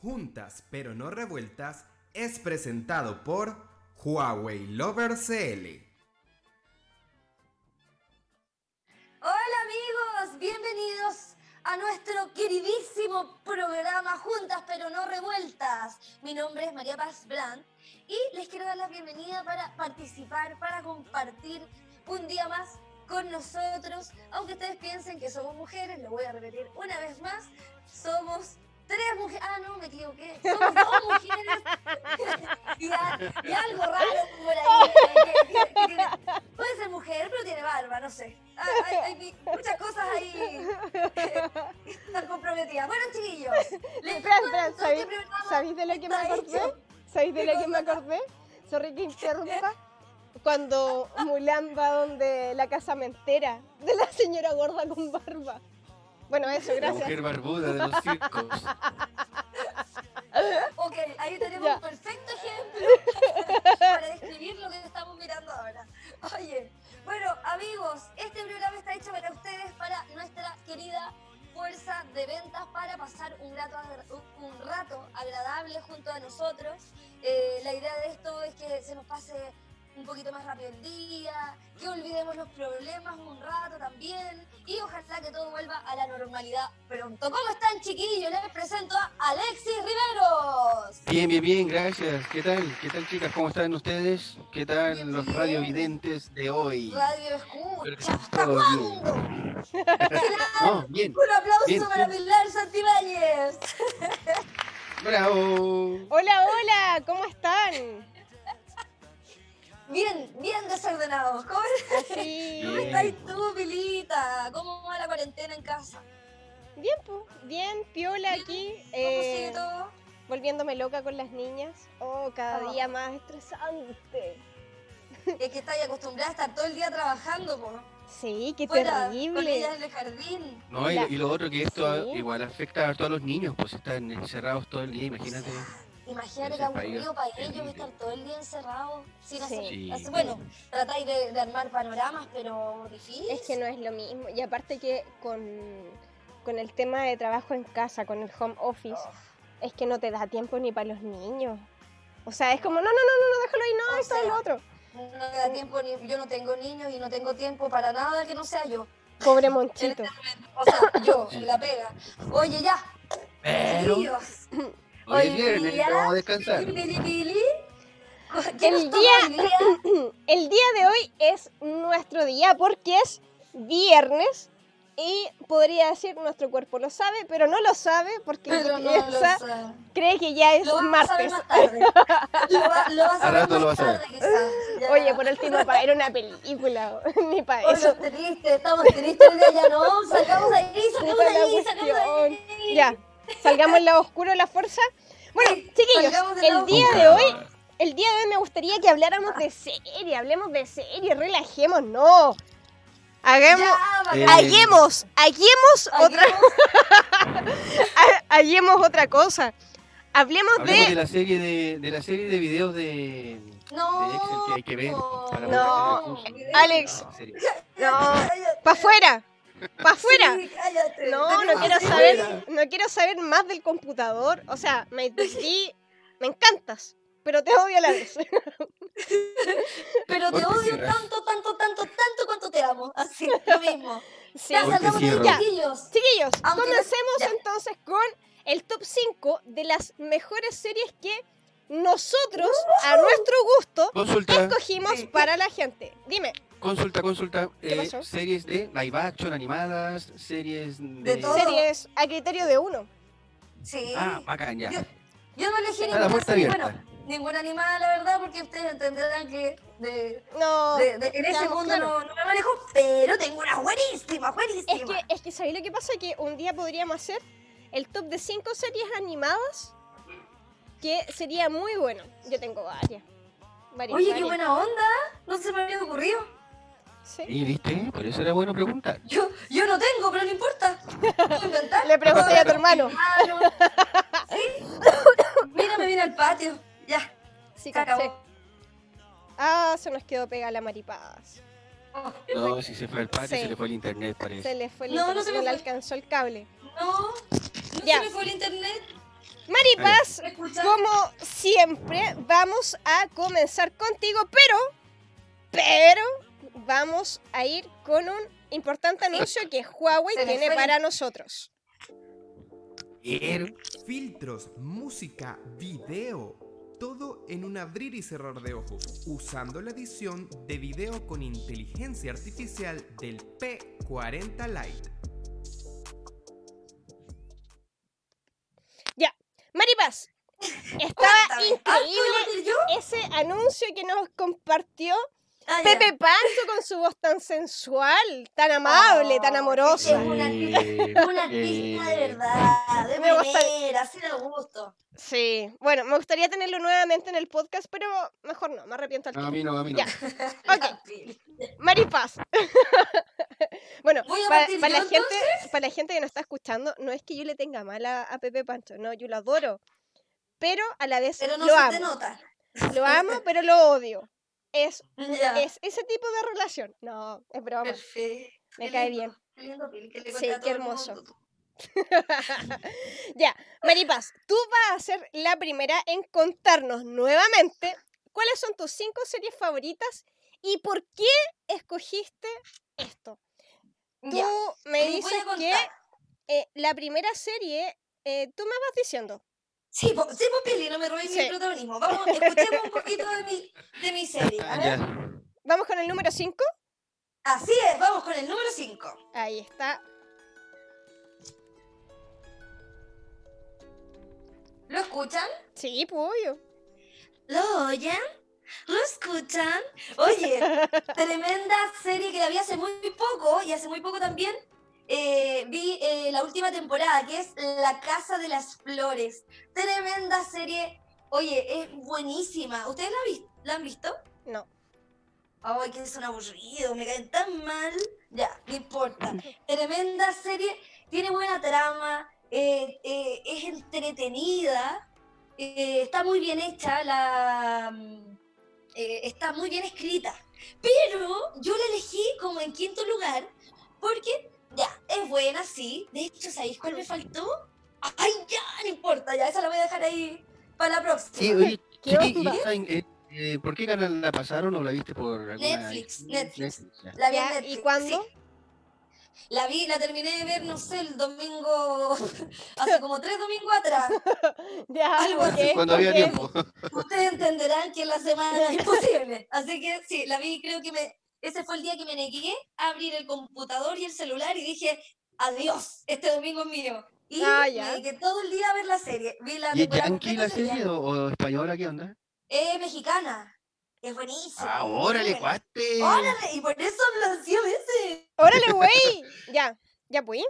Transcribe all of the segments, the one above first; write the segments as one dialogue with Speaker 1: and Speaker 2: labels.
Speaker 1: Juntas pero no revueltas es presentado por Huawei Lover CL.
Speaker 2: Hola amigos, bienvenidos a nuestro queridísimo programa Juntas pero no revueltas. Mi nombre es María Paz Brandt y les quiero dar la bienvenida para participar, para compartir un día más con nosotros. Aunque ustedes piensen que somos mujeres, lo voy a repetir una vez más, somos tres mujeres. Ah, no, me equivoqué. Somos dos mujeres. y, algo raro por ahí. que- que- que tiene- puede ser mujer, pero tiene barba, no sé. Ah, Hay, hay muchas cosas ahí que están comprometidas. Bueno, chiquillos. les
Speaker 3: Espera, espera,
Speaker 2: cuento, este
Speaker 3: ¿sabéis, ¿sabéis de lo que me acordé? ¿Sabéis de
Speaker 2: ¿Qué
Speaker 3: lo que me acordé? Sorry que interrumpa. Cuando Mulan va donde la casamentera de la señora gorda con barba. Bueno, eso,
Speaker 4: La
Speaker 3: gracias.
Speaker 4: mujer barbuda de los circos.
Speaker 2: Ok, ahí tenemos
Speaker 3: Ya.
Speaker 2: un perfecto ejemplo para describir lo que estamos mirando ahora. Oye, bueno, amigos, este programa está hecho para ustedes, para nuestra querida fuerza de ventas, para pasar un rato, un rato agradable junto a nosotros. Eh, la idea de esto es que se nos pase un poquito más rápido el día, que olvidemos los problemas un rato también y ojalá que todo vuelva a la normalidad pronto. ¿Cómo están chiquillos? Les presento a Alexis Riveros.
Speaker 4: Bien, bien, bien, gracias. ¿Qué tal? ¿Qué tal, chicas? ¿Cómo están ustedes? ¿Qué tal
Speaker 2: Bien,
Speaker 4: los
Speaker 2: bien.
Speaker 4: radiovidentes de hoy?
Speaker 2: Radio Escucha.
Speaker 4: todo bien. No, bien.
Speaker 2: Un aplauso
Speaker 4: Bien,
Speaker 2: para
Speaker 4: bien.
Speaker 2: Pilar Santibáñez.
Speaker 4: ¡Bravo!
Speaker 3: Hola, hola, ¿cómo están?
Speaker 2: Bien, bien desordenados. ¿Cómo,
Speaker 3: Así.
Speaker 2: cómo
Speaker 4: Bien.
Speaker 2: estás tú, Pilita? ¿Cómo va la cuarentena en casa?
Speaker 3: Bien, pues, bien, piola aquí.
Speaker 2: ¿Cómo
Speaker 3: eh,
Speaker 2: sigue todo?
Speaker 3: volviéndome loca con las niñas. Oh, cada
Speaker 2: Oh.
Speaker 3: día más estresante.
Speaker 2: Es que estáis acostumbrada a estar todo el día trabajando, po.
Speaker 3: Sí, qué
Speaker 2: Fuera, con
Speaker 3: terrible.
Speaker 2: ellas en el jardín.
Speaker 4: No, y,
Speaker 3: La-
Speaker 4: y lo otro que esto
Speaker 3: Sí.
Speaker 4: igual afecta a todos los niños, pues están encerrados todo el día, imagínate.
Speaker 2: Imagínate que aburrido para ellos estar todo el día encerrados sin hacer,
Speaker 4: Sí.
Speaker 2: hacer- Bueno, tratáis de, de armar panoramas, pero difícil.
Speaker 3: Es que no es lo mismo. Y aparte que con, con el tema de trabajo en casa, con el home office, es que no te da tiempo ni para los niños. O sea, es como, no, no, no, no, no déjalo ahí, no,
Speaker 2: O
Speaker 3: esto es lo otro.
Speaker 2: No me da tiempo ni. Yo no tengo niños y no tengo tiempo para nada que no sea yo.
Speaker 3: Pobre Monchito.
Speaker 2: O sea, yo, la pega. Oye, ya.
Speaker 4: Pero
Speaker 2: chiquillos,
Speaker 4: hoy es
Speaker 2: hoy
Speaker 4: viernes,
Speaker 2: día-
Speaker 4: vamos a descansar.
Speaker 2: Pili. ¿Qué
Speaker 3: El día-? El día de hoy es nuestro día porque es viernes y podría decir nuestro cuerpo lo sabe, pero no lo sabe porque
Speaker 2: no
Speaker 3: piensa-
Speaker 2: lo sé.
Speaker 3: cree que ya es
Speaker 2: Lo
Speaker 3: martes. Oye, por último, para ver una película, ni para
Speaker 2: Oye,
Speaker 3: eso.
Speaker 2: triste, estamos tristes ya, ¿no? Sacamos de ahí, sacamos ahí, sacamos ahí.
Speaker 3: Ya, salgamos del lado oscuro de la fuerza. Bueno, chiquillos, el día de hoy, el día de hoy me gustaría que habláramos de serie, hablemos de serie, relajemos, no. Hagamos.
Speaker 4: Eh,
Speaker 3: hagamos, hagamos otra,
Speaker 2: Hagamos-
Speaker 3: ha- hagamos otra cosa. Hablemos
Speaker 4: Hablemos de
Speaker 3: de,
Speaker 4: la serie de, de la serie de videos de,
Speaker 2: No.
Speaker 4: de Excel que hay que ver para
Speaker 3: No.
Speaker 4: el.
Speaker 3: Alex. No,
Speaker 2: Cállate.
Speaker 3: pa' afuera, pa' afuera.
Speaker 2: Sí, cállate.
Speaker 3: No, no quiero saber, no quiero saber más del computador. O sea, me di- me encantas, pero te odio a la vez.
Speaker 2: Pero te odio
Speaker 4: cierras.
Speaker 2: tanto, tanto, tanto, tanto cuanto te amo. Así, lo mismo.
Speaker 3: Sí.
Speaker 2: Ya, salgamos de chiquillos.
Speaker 3: Chiquillos,
Speaker 2: Aunque no-
Speaker 3: comencemos entonces con el top 5 de las mejores series que nosotros, a nuestro gusto,
Speaker 4: Consulta,
Speaker 3: escogimos
Speaker 2: Sí.
Speaker 3: para la gente. Dime,
Speaker 4: consulta, consulta.
Speaker 3: ¿Qué
Speaker 4: eh,
Speaker 3: pasó?
Speaker 4: series de live action animadas, series de...
Speaker 2: De todo.
Speaker 3: series a criterio de uno.
Speaker 2: Sí.
Speaker 4: Ah, bacán, ya.
Speaker 2: Yo- Yo no elegí ninguna serie,
Speaker 4: abierta.
Speaker 2: bueno, ninguna animada, la verdad, porque ustedes entenderán que de,
Speaker 3: No,
Speaker 2: de- de- en ese mundo no, no me manejo, pero tengo una buenísima,
Speaker 3: Es
Speaker 2: buenísima.
Speaker 3: que, es que ¿sabéis lo que pasa? Que un día podríamos hacer el top de 5 series animadas que sería muy bueno. Yo tengo varias. varias
Speaker 2: Oye, qué buena onda, no se me había ocurrido.
Speaker 3: Sí.
Speaker 4: Y viste, por eso era bueno preguntar.
Speaker 2: Yo, yo no tengo, pero no importa. Inventar.
Speaker 3: Le pregunté a tu hermano.
Speaker 2: Mano. ¿Sí? Mira, me viene al patio. Ya,
Speaker 3: Sí,
Speaker 2: se acabó.
Speaker 3: Ah, se nos quedó pegada la maripaz.
Speaker 4: No, si se fue al patio,
Speaker 3: Sí.
Speaker 4: se le fue el internet, parece.
Speaker 3: Se le fue el
Speaker 2: No, no
Speaker 3: internet,
Speaker 2: se me
Speaker 3: no le
Speaker 2: fue.
Speaker 3: alcanzó el cable.
Speaker 2: No, no
Speaker 3: Ya.
Speaker 2: se me fue el internet.
Speaker 3: Maripaz, como siempre, vamos a comenzar contigo, pero, pero, vamos a ir con un importante anuncio que Huawei tiene para nosotros.
Speaker 1: Filtros, música, video. Todo en un abrir y cerrar de ojos, usando la edición de video con inteligencia artificial del P40 Lite.
Speaker 3: Maripaz, estaba
Speaker 2: Cuéntame. Ah, ¿puedo
Speaker 3: increíble ese anuncio que nos compartió
Speaker 2: Ah.
Speaker 3: Pepe Pancho con su voz tan sensual, tan amable, tan amorosa.
Speaker 2: Es Una artista de verdad, de
Speaker 3: Me
Speaker 2: así de gusto.
Speaker 3: Sí, bueno, me gustaría tenerlo nuevamente en el podcast, pero mejor no, me arrepiento al
Speaker 4: a mí no, a mí no.
Speaker 3: Ya. Ok, Maripaz. bueno, para, la gente, para la gente que nos está escuchando, no es que yo le tenga mal a, a Pepe Pancho, no, yo lo adoro. Pero a la vez
Speaker 2: Pero no
Speaker 3: lo
Speaker 2: se
Speaker 3: amo.
Speaker 2: te nota.
Speaker 3: Lo amo, pero lo odio. Es,
Speaker 2: Ya.
Speaker 3: es ese tipo de relación. No, es broma.
Speaker 2: Perfecto.
Speaker 3: Me
Speaker 2: Qué
Speaker 3: cae
Speaker 2: lindo,
Speaker 3: bien.
Speaker 2: Qué lindo,
Speaker 3: Sí, qué hermoso. ya, Maripaz, tú vas a ser la primera en contarnos nuevamente cuáles son tus cinco series favoritas y por qué escogiste esto. Tú
Speaker 2: Ya.
Speaker 3: me dices que eh, la primera serie, eh, tú me vas diciendo.
Speaker 2: Sí, po, sí, po, Pili, no me robéis
Speaker 3: Sí.
Speaker 2: mi protagonismo. Vamos, escuchemos un poquito de mi, de mi serie. A ver.
Speaker 4: ya.
Speaker 3: Vamos con el número 5.
Speaker 2: Así es, vamos con el número 5.
Speaker 3: Ahí está.
Speaker 2: ¿Lo escuchan?
Speaker 3: Sí, pues obvio.
Speaker 2: ¿Lo oyen? ¿Lo escuchan? Oye, tremenda serie que la vi hace muy poco y hace muy poco también eh, vi eh, la última temporada que es La Casa de las Flores. Tremenda serie. Oye, es buenísima. ¿Ustedes la, vi- la han visto?
Speaker 3: No.
Speaker 2: Ay, que son aburridos, me caen tan mal. Ya, no importa. Tremenda serie, tiene buena trama, eh, eh, es entretenida, eh, está muy bien hecha, la, mm, está muy bien escrita. Pero yo la elegí como en quinto lugar porque, ya, es buena, sí. De hecho, ¿sabéis cuál me faltó? Ay, ya, no importa, ya, esa la voy a dejar ahí para la próxima.
Speaker 4: Sí, oye,
Speaker 3: ¿Qué
Speaker 4: Chiqui,
Speaker 3: onda?
Speaker 4: ¿y esa en- eh, eh, ¿por qué canal la pasaron o la viste por alguna...
Speaker 2: Netflix, Netflix.
Speaker 4: ya.
Speaker 2: La vi en Netflix,
Speaker 3: ¿Y cuándo?
Speaker 2: sí. La vi, la terminé de ver, no sé, el domingo, hace como tres domingos atrás.
Speaker 3: Ya.
Speaker 4: Cuando había tiempo.
Speaker 2: Ustedes entenderán que en la semana es imposible. Así que sí, la vi, creo que me, ese fue el día que me negué a abrir el computador y el celular y dije, adiós, este domingo es mío. Y
Speaker 3: Ah, ya.
Speaker 2: me dediqué todo el día a ver la serie. Vi la
Speaker 4: ¿Y es yankee la serie o, o española? ¿Qué onda?
Speaker 2: Es mexicana. Es buenísima.
Speaker 4: Ah, órale,
Speaker 2: buena.
Speaker 4: cuate.
Speaker 2: Órale, y por eso lo hacía a veces.
Speaker 3: Órale, güey. Ya, ya pues.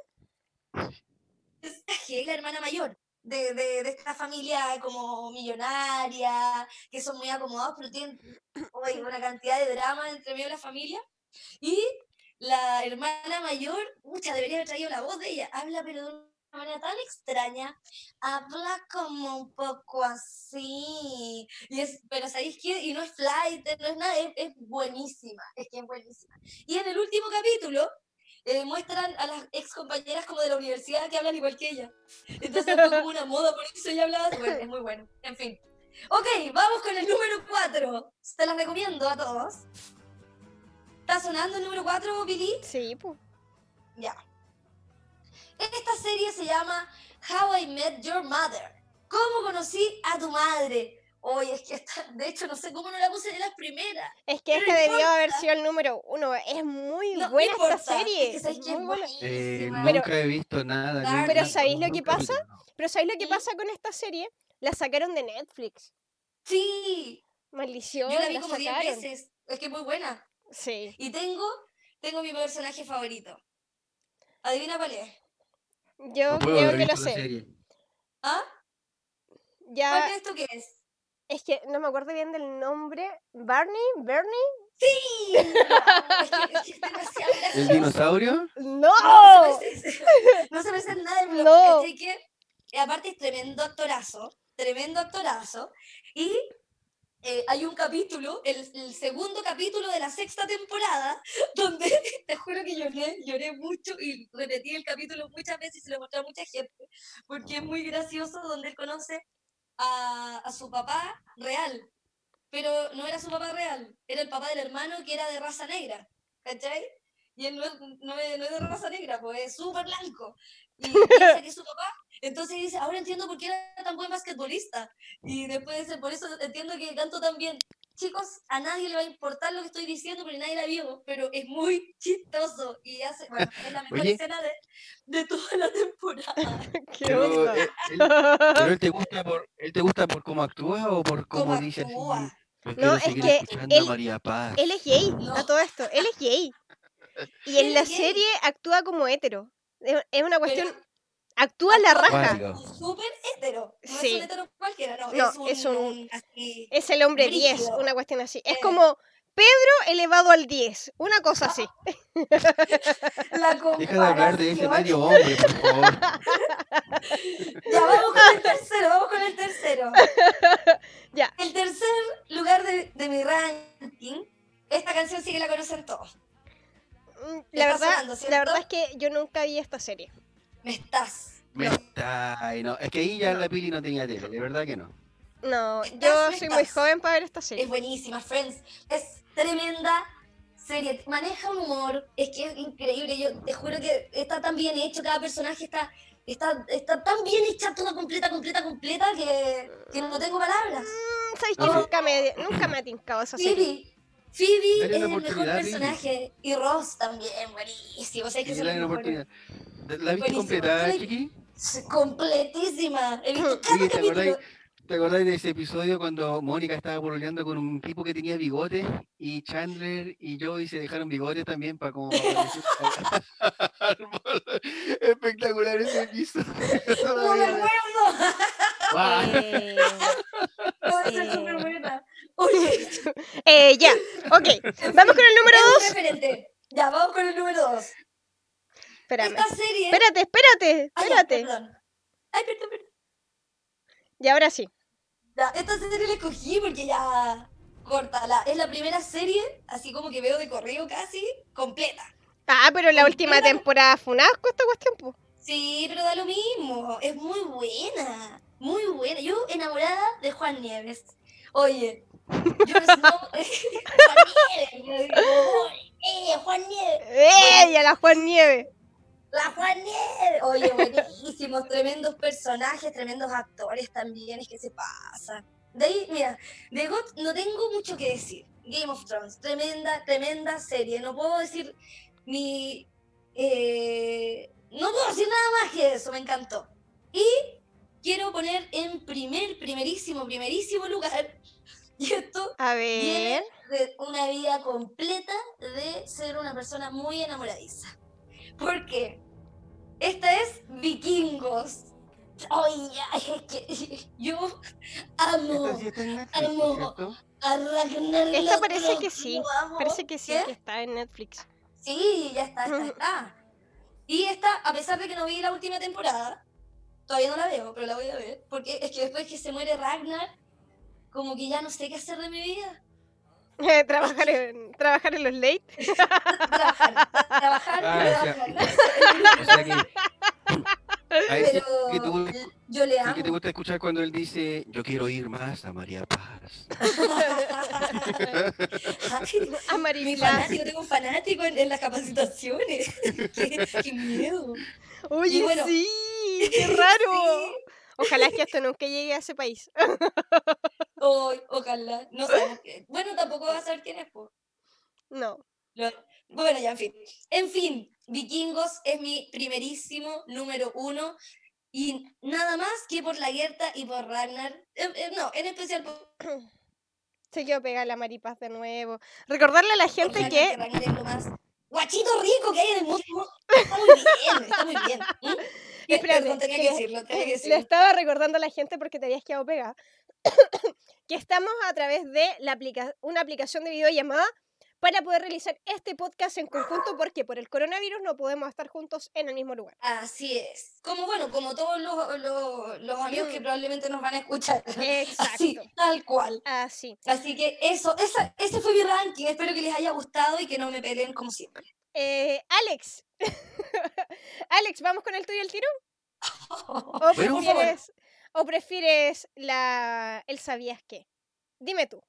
Speaker 2: es la hermana mayor de, de, de esta familia como millonaria, que son muy acomodados, pero tienen una cantidad de drama entre medio de la familia. Y la hermana mayor, mucha, debería haber traído la voz de ella, habla pero de una manera tan extraña, habla como un poco así, y es, pero ¿sabéis qué? Y no es flight, no es nada, es, es buenísima, es que es buenísima. Y en el último capítulo, eh, muestran a las ex compañeras como de la universidad que hablan igual que ella. Entonces fue como una moda, por eso ella hablaba, bueno, es muy bueno. En fin. Ok, vamos con el número 4. Se las recomiendo a todos. ¿Está sonando el número 4, Billy?
Speaker 3: Sí, pues.
Speaker 2: Ya. Esta serie se llama How I Met Your Mother. ¿Cómo conocí a tu madre? Oye, es que esta, de hecho no sé cómo no la puse en las primeras.
Speaker 3: Es que esta debió haber sido el número uno. Es muy
Speaker 2: No,
Speaker 3: buena esta serie.
Speaker 2: Es que
Speaker 3: muy buena.
Speaker 4: Eh.
Speaker 3: Pero-
Speaker 4: nunca he visto nada.
Speaker 2: Pero
Speaker 3: ¿sabéis lo que pasa? Pero ¿sabéis lo que pasa con esta serie? La sacaron de Netflix.
Speaker 2: Sí,
Speaker 3: Maldición,
Speaker 2: yo la vi
Speaker 3: la
Speaker 2: como 10
Speaker 3: sacaron.
Speaker 2: veces. Es que es muy buena.
Speaker 3: Sí.
Speaker 2: Y tengo, tengo mi personaje favorito. Adivina cuál es.
Speaker 3: Yo
Speaker 4: No
Speaker 3: creo que lo sé.
Speaker 4: serie.
Speaker 2: ¿Ah? ¿Cuál
Speaker 3: Ya,
Speaker 2: crees tú que es?
Speaker 3: Es que no me acuerdo bien del nombre. ¿Barney? ¿Bernie?
Speaker 2: ¡Sí! es que, es que es
Speaker 4: ¿El dinosaurio?
Speaker 2: No, se no se parece en nada el blog.
Speaker 3: No.
Speaker 2: ¿cachai que? Y aparte es tremendo actorazo, tremendo actorazo. Y eh, hay un capítulo, el, el segundo capítulo de la sexta temporada, donde te juro que lloré, lloré mucho y repetí el capítulo muchas veces y se lo mostré a mucha gente, porque es muy gracioso donde él conoce a, a su papá real, pero no era su papá real, era el papá del hermano que era de raza negra, ¿cachai? Y él no es, no es, no es de raza negra, pues es súper blanco. Y piensa que es su papá. Entonces dice, ahora entiendo por qué era tan buen basquetbolista. Y después dice, por eso entiendo que canto tan bien. Chicos, a nadie le va a importar lo que estoy diciendo porque nadie la vio, pero es muy chistoso y hace, bueno, es la mejor
Speaker 4: Oye.
Speaker 2: escena de, de toda la temporada.
Speaker 3: Qué
Speaker 4: Pero,
Speaker 3: bonito.
Speaker 4: eh, él, pero él te gusta por, él te gusta por cómo actúa o por cómo,
Speaker 2: Cómo
Speaker 4: dice así.
Speaker 2: actúa.
Speaker 4: "Yo
Speaker 3: No, es que él-
Speaker 4: a María Paz.
Speaker 3: Él es gay,
Speaker 2: No.
Speaker 3: a todo esto. Él es gay. Y en
Speaker 2: Él
Speaker 3: la
Speaker 2: gay.
Speaker 3: serie actúa como hetero. Es es una cuestión.
Speaker 2: Pero
Speaker 3: Actúa la raja.
Speaker 2: Súper hetero. No
Speaker 3: Sí.
Speaker 2: es un hetero cualquiera, no.
Speaker 3: No,
Speaker 2: es un,
Speaker 3: es un-
Speaker 2: un así.
Speaker 3: Es el hombre 10,
Speaker 2: Brígido.
Speaker 3: una cuestión así. Es
Speaker 2: Eh.
Speaker 3: como Pedro elevado al 10, una cosa así.
Speaker 2: La
Speaker 4: Deja de hablar de ese medio hombre, por favor.
Speaker 2: Ya vamos con el tercero, vamos con el tercero.
Speaker 3: Ya.
Speaker 2: El tercer lugar de, de mi ranking, esta canción sí que la conocen todos.
Speaker 3: Mm, La verdad,
Speaker 2: sonando,
Speaker 3: la verdad es que yo nunca vi esta serie.
Speaker 2: Me estás.
Speaker 4: Me
Speaker 2: No.
Speaker 4: está, no, es que ahí ya la Pili no tenía tele, de verdad que no.
Speaker 3: No,
Speaker 2: Estás,
Speaker 3: yo soy muy
Speaker 2: estás.
Speaker 3: joven para ver esta
Speaker 2: Es
Speaker 3: serie.
Speaker 2: buenísima, Friends. Es tremenda serie. Maneja un humor, es que es increíble. Yo te juro que está tan bien hecho, cada personaje está, está, está tan bien hecha, toda completa, completa, completa, que, que no tengo palabras.
Speaker 3: Mm, ¿Sabes que nunca me, nunca me ha tincado esa serie?
Speaker 2: Phoebe. Phoebe
Speaker 4: Dale
Speaker 2: es el mejor
Speaker 4: oportunidad, Phoebe.
Speaker 2: personaje. Y Ross también, buenísimo. O sea, que
Speaker 4: Sí,
Speaker 2: son
Speaker 4: dale ¿La viste completa, Chiqui?
Speaker 2: Completísima. He visto cada
Speaker 4: Oye, ¿te acordáis, ¿te acordáis de ese episodio cuando Mónica estaba pololeando con un tipo que tenía bigote y Chandler y Joey se dejaron bigotes también para como... Espectacular ese episodio.
Speaker 2: No me acuerdo.
Speaker 3: Eh,
Speaker 2: Puede ser súper buena. Oye,
Speaker 3: ya, ok. Vamos con el número
Speaker 2: es un
Speaker 3: 2.
Speaker 2: referente. Ya, vamos con el número 2.
Speaker 3: Espérame.
Speaker 2: Esta serie.
Speaker 3: Espérate, espérate,
Speaker 2: Ay,
Speaker 3: espérate.
Speaker 2: perdón. Ay, perdón, perdón.
Speaker 3: Y ahora sí.
Speaker 2: Esta serie la escogí porque ya. Corta. La, es la primera serie, así como que veo de correo casi, completa.
Speaker 3: Ah, pero la última temporada fue un asco esta cuestión, po.
Speaker 2: Sí, pero da lo mismo. Es muy buena. Muy buena. Yo enamorada de Juan Nieves. Oye, yo no. Juan Nieves. Yo digo, ¡Eh, Juan Nieves!
Speaker 3: ¡Ella, la Juan Nieve!
Speaker 2: La Juan Nieves. Oye, buenísimos, tremendos personajes, tremendos actores también, es que se pasa. De ahí, mira, de GOT no tengo mucho que decir. Game of Thrones, tremenda, tremenda serie. No puedo decir ni. eh, no puedo decir nada más que eso, me encantó. Y quiero poner en primer, primerísimo, primerísimo lugar. Y esto
Speaker 3: A
Speaker 2: viene
Speaker 3: ver.
Speaker 2: de una vida completa de ser una persona muy enamoradiza. ¿Por qué? Esta es Vikingos. Oye, es que yo amo
Speaker 4: sí Netflix,
Speaker 2: Amo. a Ragnar
Speaker 3: Esta parece que sí. Parece que sí,
Speaker 2: ¿Qué?
Speaker 3: que está en Netflix.
Speaker 2: Sí, ya está, está, está. Y esta, a pesar de que no vi la última temporada, todavía no la veo, pero la voy a ver, porque es que después que se muere Ragnar, como que ya no sé qué hacer de mi vida.
Speaker 3: trabajar, en, trabajar en los late.
Speaker 2: Trabajar, trabajar,
Speaker 4: Ah, o sea,
Speaker 2: trabajar.
Speaker 4: O sea que... A ese
Speaker 2: Pero
Speaker 4: que tú-
Speaker 2: yo le amo.
Speaker 4: que te gusta escuchar cuando él dice, yo quiero ir más a María Paz.
Speaker 3: A
Speaker 2: mi
Speaker 3: Maripaz.
Speaker 2: fanático, tengo un fanático en, en las capacitaciones. qué, qué miedo.
Speaker 3: Oye,
Speaker 2: bueno,
Speaker 3: sí, qué raro.
Speaker 2: Sí.
Speaker 3: Ojalá que esto nunca llegue a ese país.
Speaker 2: Ojalá. No sabemos. qué- Bueno, tampoco vas a saber quién es. po.
Speaker 3: No.
Speaker 2: Lo- Bueno, ya, en fin. En fin, Vikingos es mi primerísimo número uno. Y nada más que por la Gerta y por Ragnar. Eh, eh, no, en especial por
Speaker 3: Se quedó pegada la Maripaz de nuevo. Recordarle a la gente
Speaker 2: Ragnar,
Speaker 3: que
Speaker 2: Ragnar es lo más guachito rico que hay en el mundo. Está muy bien, está muy bien. Eh,
Speaker 3: Espérate,
Speaker 2: Perdón, tenía
Speaker 3: que
Speaker 2: que
Speaker 3: le-
Speaker 2: decirlo, tenía que
Speaker 3: le
Speaker 2: decirlo.
Speaker 3: estaba recordando a la gente porque te habías quedado pegada. que estamos a través de la aplica- una aplicación de video llamada para poder realizar este podcast en conjunto porque por el coronavirus no podemos estar juntos en el mismo lugar.
Speaker 2: Así es. Como bueno, como todos los, los, los amigos que
Speaker 3: Mm.
Speaker 2: probablemente nos van a escuchar.
Speaker 3: Exacto.
Speaker 2: Así, tal cual.
Speaker 3: Así.
Speaker 2: Así que eso, esa, ese fue mi ranking. Espero que les haya gustado y que no me peleen como siempre.
Speaker 3: Eh, Alex. Alex, ¿vamos con el tuyo el tiro? ¿O prefieres, o prefieres la, el sabías qué? Dime tú.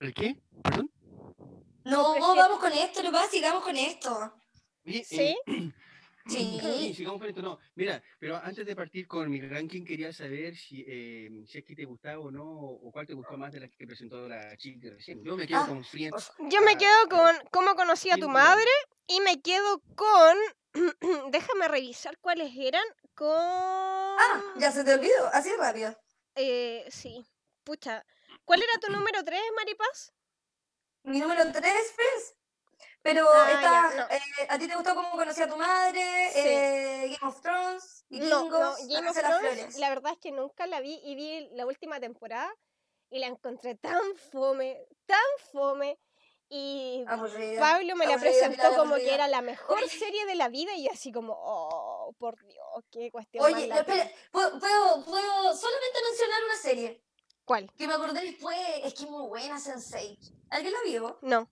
Speaker 4: ¿El qué? ¿Perdón?
Speaker 2: No,
Speaker 3: prefieres-
Speaker 2: vamos con esto, lo más, sigamos con esto.
Speaker 4: Oye,
Speaker 3: ¿Sí?
Speaker 4: eh,
Speaker 2: Sí.
Speaker 4: Sí, sigamos con esto. No, mira, pero antes de partir con mi ranking, quería saber si, eh, si es que te gustaba o no, o cuál te gustó más de las que presentó la chica recién. Yo me quedo
Speaker 2: Ah,
Speaker 4: con Friends.
Speaker 3: Yo me quedo con cómo conocí a tu madre y me quedo con... Déjame revisar cuáles eran. Con...
Speaker 2: Ah, ya se te olvidó, así rápido.
Speaker 3: Eh, sí. Pucha. ¿Cuál era tu número 3, Maripaz?
Speaker 2: Mi número 3, pues. Pero
Speaker 3: Ah,
Speaker 2: está,
Speaker 3: ya, no.
Speaker 2: eh, ¿a ti te gustó cómo conocí a tu madre?
Speaker 3: Sí.
Speaker 2: Eh, Game of Thrones,
Speaker 3: No, no,
Speaker 2: Vikingos, La
Speaker 3: Game of Thrones,
Speaker 2: Flores.
Speaker 3: la verdad es que nunca la vi y vi la última temporada y la encontré tan fome, tan fome. Y
Speaker 2: Aburrida.
Speaker 3: Pablo me la
Speaker 2: aburrida,
Speaker 3: presentó
Speaker 2: Pilar,
Speaker 3: como que
Speaker 2: aburrida.
Speaker 3: era la mejor
Speaker 2: Oye.
Speaker 3: serie de la vida y así como, oh, por Dios, qué cuestión
Speaker 2: Oye,
Speaker 3: más
Speaker 2: no,
Speaker 3: latera".
Speaker 2: espera, ¿puedo, puedo, puedo solamente mencionar una serie
Speaker 3: ¿Cuál?
Speaker 2: que me acordé después, es que es muy buena, Sensei. ¿Alguien la vio?
Speaker 3: No,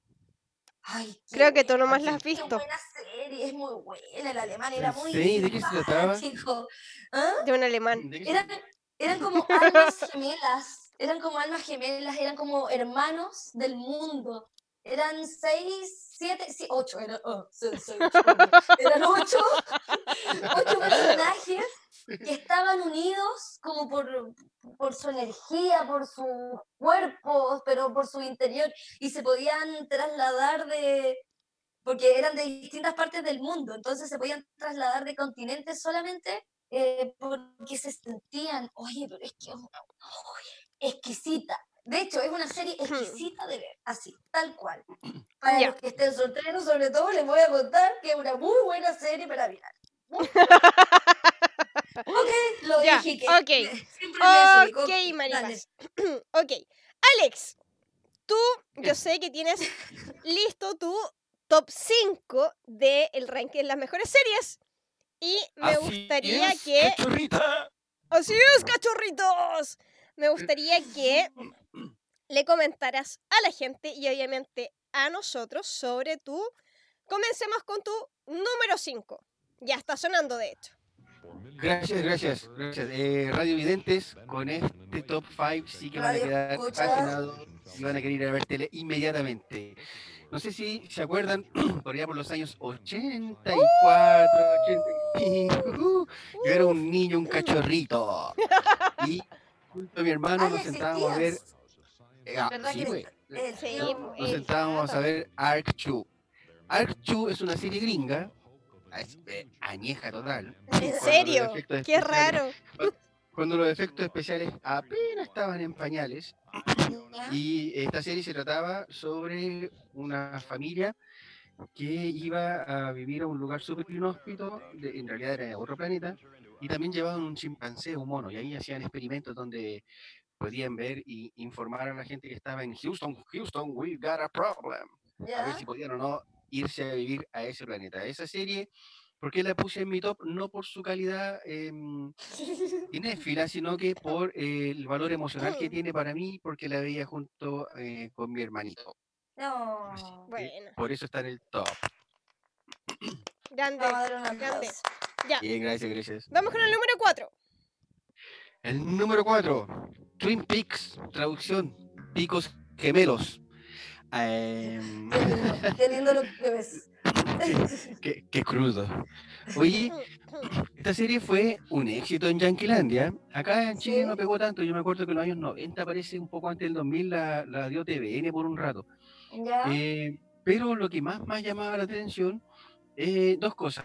Speaker 2: Ay,
Speaker 3: creo que tú nomás la has visto.
Speaker 2: buena serie, es muy buena, el alemán era muy
Speaker 4: ¿Sí? ¿De qué se trataba?
Speaker 2: ¿Ah?
Speaker 3: de un alemán.
Speaker 4: ¿De
Speaker 2: Eran, eran como almas gemelas, eran como almas gemelas, eran como hermanos del mundo. Eran seis, siete, sí, ocho, eran, oh, seis, seis, ocho, eran ocho, ocho personajes que estaban unidos como por, por su energía, por sus cuerpos, pero por su interior, y se podían trasladar de, porque eran de distintas partes del mundo, entonces se podían trasladar de continentes solamente eh, porque se sentían, oye, pero es que es una- uy, exquisita. De hecho, es una serie exquisita de ver, así, tal cual. Para
Speaker 3: Ya.
Speaker 2: los que estén solteros, sobre todo, les voy a contar que es una muy buena serie para mirar. Ok, lo
Speaker 3: Ya,
Speaker 2: dije que
Speaker 3: ok.
Speaker 2: siempre me desubico.
Speaker 3: Ok, ok. Alex, tú, yo sé que tienes listo tu top 5 del ranking de las mejores series. Y me
Speaker 4: Así
Speaker 3: gustaría
Speaker 4: es,
Speaker 3: que...
Speaker 4: cachorrita.
Speaker 3: Así es, cachorritos. Me gustaría que le comentaras a la gente y obviamente a nosotros sobre tu... Comencemos con tu número 5. Ya está sonando, de hecho.
Speaker 4: Gracias, gracias, gracias. Eh, Radio Videntes, con este top 5 sí que van a quedar fascinados y van a querer ir a ver tele inmediatamente. No sé si se acuerdan, por allá por los años 84, 85, yo era un niño, un cachorrito. Y junto a mi hermano nos sentábamos a ver. eh, ah,
Speaker 2: ¿Verdad
Speaker 4: sí, pues, nos sentábamos a ver Arc 2. Arc 2 es una serie gringa, añeja total.
Speaker 3: ¿En serio? Qué raro.
Speaker 4: Cuando los efectos especiales apenas estaban en pañales, y esta serie se trataba sobre una familia que iba a vivir a un lugar súper inhóspito, de- en realidad era otro planeta, y también llevaban un chimpancé, un mono, y ahí hacían experimentos donde podían ver y informar a la gente que estaba en Houston, Houston, we got a problem, a ver si podían o no irse a vivir a ese planeta. Esa serie, ¿por qué la puse en mi top? No por su calidad cinéfila, sino que por eh, el valor emocional que tiene para mí, porque la veía junto eh, con mi hermanito.
Speaker 2: No.
Speaker 4: Así que
Speaker 3: Bueno.
Speaker 4: Por eso está en el top.
Speaker 3: Grande, grande. Ya.
Speaker 4: Bien, gracias, gracias.
Speaker 3: Vamos con el número 4.
Speaker 4: El número 4, Twin Peaks, traducción, picos gemelos. Em,
Speaker 2: Qué lindo, lo que ves.
Speaker 4: qué, qué crudo. Oye, esta serie fue un éxito en Yanquilandia. Acá en Chile
Speaker 2: Sí.
Speaker 4: no pegó tanto. Yo me acuerdo que en los años 90, parece un poco antes del 2000, la, la dio TVN por un rato.
Speaker 2: ¿Ya?
Speaker 4: Eh, pero lo que más me llamaba la atención, eh, dos cosas.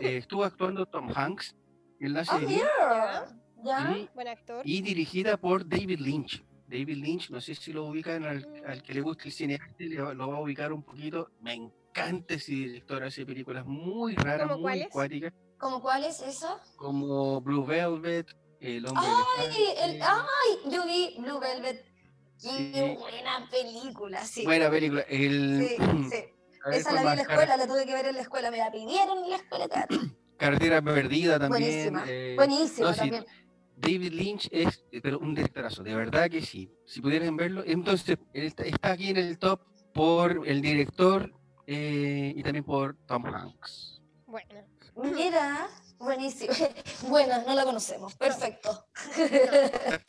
Speaker 4: Eh, estuvo actuando Tom Hanks en la
Speaker 2: Oh,
Speaker 4: serie
Speaker 2: yeah. ¿Ya?
Speaker 4: y,
Speaker 3: Buen actor.
Speaker 4: y dirigida por David Lynch. David Lynch, no sé si lo ubican, al, al que le guste el cine, arte, le lo va a ubicar un poquito. Me encanta ese director, hace películas muy raras,
Speaker 3: ¿Cómo
Speaker 4: muy
Speaker 3: cuáles?
Speaker 4: acuáticas,
Speaker 2: ¿Cómo cuál es eso?
Speaker 4: como Blue Velvet, El hombre
Speaker 2: Ay, el, ay, yo vi Blue Velvet. Qué
Speaker 4: Sí.
Speaker 2: buena película, sí.
Speaker 4: Buena película. El,
Speaker 2: Sí, sí.
Speaker 4: ver,
Speaker 2: Esa
Speaker 4: ¿cuál
Speaker 2: la vi en la escuela, la tuve que ver en la escuela, me la pidieron en la escuela. cara.
Speaker 4: Carretera Perdida también.
Speaker 2: Buenísima,
Speaker 4: eh,
Speaker 2: Buenísima
Speaker 4: no, sí,
Speaker 2: también.
Speaker 4: David Lynch es eh, pero un directorazo, de verdad que sí. Si pudieran verlo, entonces él está- aquí en el top por el director eh, y también por Tom Hanks.
Speaker 3: Bueno.
Speaker 2: Mira, buenísimo. Bueno, no la conocemos. Perfecto.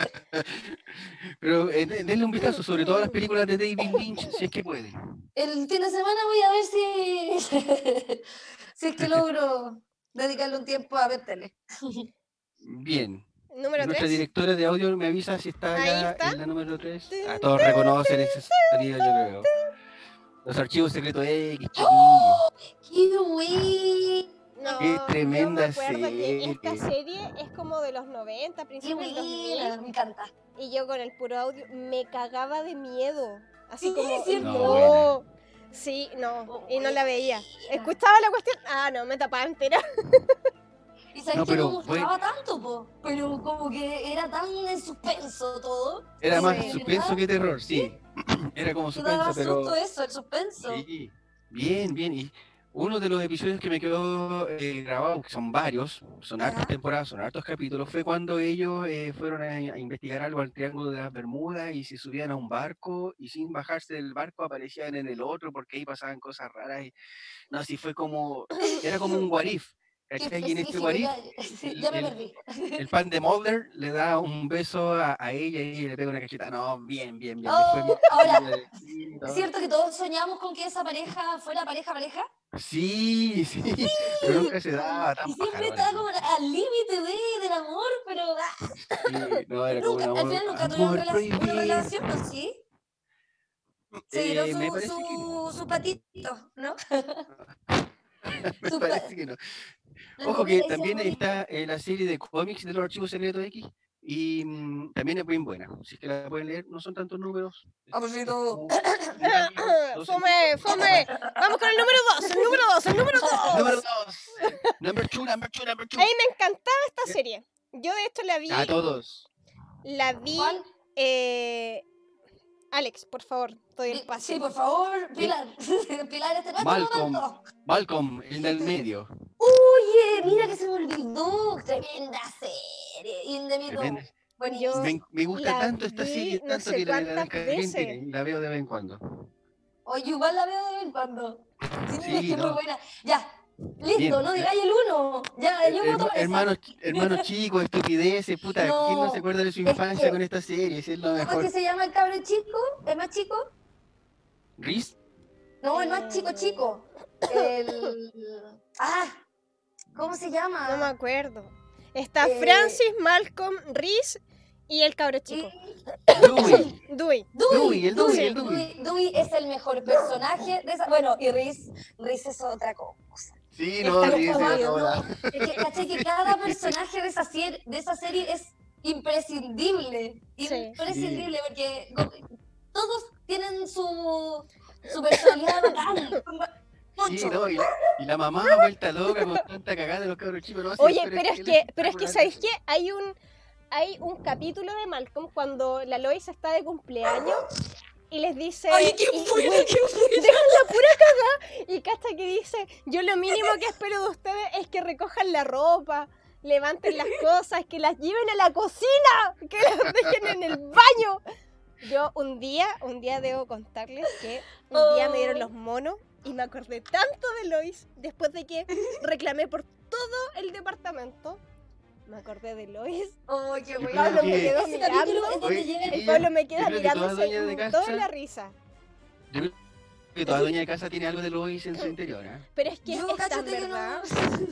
Speaker 4: Pero eh, de- denle un vistazo, sobre todo a las películas de David Lynch, si es que puede.
Speaker 2: El fin de semana voy a ver si, si es que logro dedicarle un tiempo a ver tele.
Speaker 4: Bien.
Speaker 3: Número
Speaker 4: Nuestra
Speaker 3: 3.
Speaker 4: directora de audio me avisa si está ya
Speaker 3: está.
Speaker 4: en la número 3. todos reconocen ese sonido, yo creo. Los archivos secretos X, chiquillos.
Speaker 2: ¡Qué güey!
Speaker 3: No,
Speaker 4: Qué
Speaker 3: yo
Speaker 4: tremenda
Speaker 3: me acuerdo que esta
Speaker 4: serie.
Speaker 3: serie es como de los 90,
Speaker 2: ¡Qué
Speaker 3: principios del 2000.
Speaker 2: buena! Me encanta.
Speaker 3: Y yo con el puro audio me cagaba de miedo. Así
Speaker 2: Sí,
Speaker 3: como.
Speaker 2: ¿cierto?
Speaker 3: no. Sí, no.
Speaker 2: Oh,
Speaker 3: Y no la veía. Escuchaba la cuestión. Ah, no, me tapaba entera.
Speaker 2: Y sabes
Speaker 4: No,
Speaker 2: que no
Speaker 4: pero
Speaker 2: me
Speaker 4: fue-
Speaker 2: gustaba tanto, po. Pero como que era tan en suspenso todo.
Speaker 4: Era más
Speaker 3: Sí.
Speaker 4: suspenso que terror, sí. Era como suspenso, pero.
Speaker 2: susto eso, el suspenso.
Speaker 4: Sí, bien, bien. Y uno de los episodios que me quedó eh, grabado, que son varios, son hartas
Speaker 2: Ajá.
Speaker 4: temporadas, son hartos capítulos, fue cuando ellos eh, fueron a, a investigar algo al Triángulo de las Bermudas y se subían a un barco y sin bajarse del barco aparecían en el otro porque ahí pasaban cosas raras. Y, no, así fue como, era como un what if.
Speaker 2: Qué
Speaker 4: ¿cachai? Y en este
Speaker 2: ya, sí, ya me
Speaker 4: el-
Speaker 2: perdí.
Speaker 4: el pan de Mulder le da un beso a, a ella y le pega una cacheta. No, bien, bien, bien.
Speaker 2: Oh, ahora,
Speaker 4: sí,
Speaker 2: ¿Es cierto que todos soñamos con que esa pareja fuera pareja pareja?
Speaker 4: Sí, sí, pero nunca se daba tan
Speaker 2: Y siempre estaba como al límite de, del amor, pero ah,
Speaker 4: Sí, no, era como
Speaker 2: nunca,
Speaker 4: un
Speaker 2: al
Speaker 4: amor,
Speaker 2: final nunca tuvieron
Speaker 4: amor
Speaker 2: una relación, ¿no? ¿Sí? Se
Speaker 4: Eh,
Speaker 2: dieron su,
Speaker 4: parece que no.
Speaker 2: su, su patito, ¿no?
Speaker 4: Me
Speaker 2: su pa-
Speaker 4: parece que no. Ojo que también está eh, la serie de cómics de los archivos secretos X y mm, también es bien buena. Si es que la pueden leer, no son tantos números. Año, doce
Speaker 3: Fome, fome. Vamos con el número 2, el número 2, el número 2.
Speaker 4: Número dos. Number two, number two, number two.
Speaker 3: A mí me encantaba esta serie. Yo de hecho la vi,
Speaker 4: A todos.
Speaker 3: la vi, eh, Alex, por favor, doy el
Speaker 2: Sí, por favor, Pilar. Pilar, este no
Speaker 4: Malcolm.
Speaker 2: momento.
Speaker 4: Malcolm, el del medio.
Speaker 2: Oye, mira que se me olvidó. Tremenda serie. Indemito.
Speaker 4: Tremenda.
Speaker 2: Buenísimo.
Speaker 4: Me, me gusta tanto esta
Speaker 3: vi
Speaker 4: serie,
Speaker 3: no
Speaker 4: tanto
Speaker 3: sé
Speaker 4: que la, la
Speaker 3: veces.
Speaker 4: la veo de vez en cuando.
Speaker 2: Oye, igual la veo de vez en cuando. Sí,
Speaker 4: Sí,
Speaker 2: es que es muy
Speaker 4: no.
Speaker 2: buena. Ya. Listo,
Speaker 4: Bien.
Speaker 2: no digáis el uno. Ya, yo
Speaker 4: Herma-
Speaker 2: voto por esa.
Speaker 4: hermanos, hermanos chicos, estupideces, puta, ¿quién no
Speaker 2: No,
Speaker 4: se acuerda de su
Speaker 2: es
Speaker 4: infancia
Speaker 2: que-
Speaker 4: con esta serie? Si es lo
Speaker 2: ¿Cómo es
Speaker 4: mejor.
Speaker 2: que se llama el cabro chico? ¿El más chico?
Speaker 4: ¿Reese?
Speaker 2: No, el más chico chico. El... Ah, ¿cómo se llama?
Speaker 3: No me acuerdo. Está
Speaker 2: Eh,
Speaker 3: Francis, Malcolm, Reese y el cabro chico.
Speaker 4: Dewey.
Speaker 3: Dewey.
Speaker 4: Dewey, el Dewey, el
Speaker 2: Dewey,
Speaker 4: Dewey.
Speaker 2: Dewey, Dewey es el mejor personaje de esa... Bueno, y Reese, Reese es otra cosa.
Speaker 4: Sí, no, toda-
Speaker 2: Es que, ¿cachai? que cada personaje de esa, serie, de esa serie es imprescindible.
Speaker 3: Sí.
Speaker 2: Imprescindible, porque co- todos tienen su, su personalidad bacán.
Speaker 4: Sí, no, y la, y la mamá vuelta loca con tanta cagada de los cabros chicos. No, sí,
Speaker 3: Oye, pero es
Speaker 4: él
Speaker 3: que, pero es que. ¿sabéis qué? Hay un, hay un capítulo de Malcolm cuando la Lois está de cumpleaños y les dice...
Speaker 2: Ay, qué buena, qué buena.
Speaker 3: dejan la pura cagada y Casta que dice, yo lo mínimo que espero de ustedes es que recojan la ropa, levanten las cosas, que las lleven a la cocina, que las dejen en el baño. Yo un día, un día debo contarles que un día me dieron los monos y me acordé tanto de Lois después de que reclamé por todo el departamento. Me acordé de Lois.
Speaker 2: Oh, qué
Speaker 4: Yo
Speaker 2: buena.
Speaker 3: Pablo me
Speaker 4: que-
Speaker 3: quedó mirando.
Speaker 4: Oye,
Speaker 2: el
Speaker 3: Pablo me queda
Speaker 4: creo que
Speaker 3: con
Speaker 4: casa-
Speaker 3: toda la risa.
Speaker 4: Yo creo que toda dueña de casa tiene algo de Lois en su interior, ¿eh?
Speaker 3: Pero es que
Speaker 2: Yo,
Speaker 3: es tan
Speaker 2: no-
Speaker 3: verdad.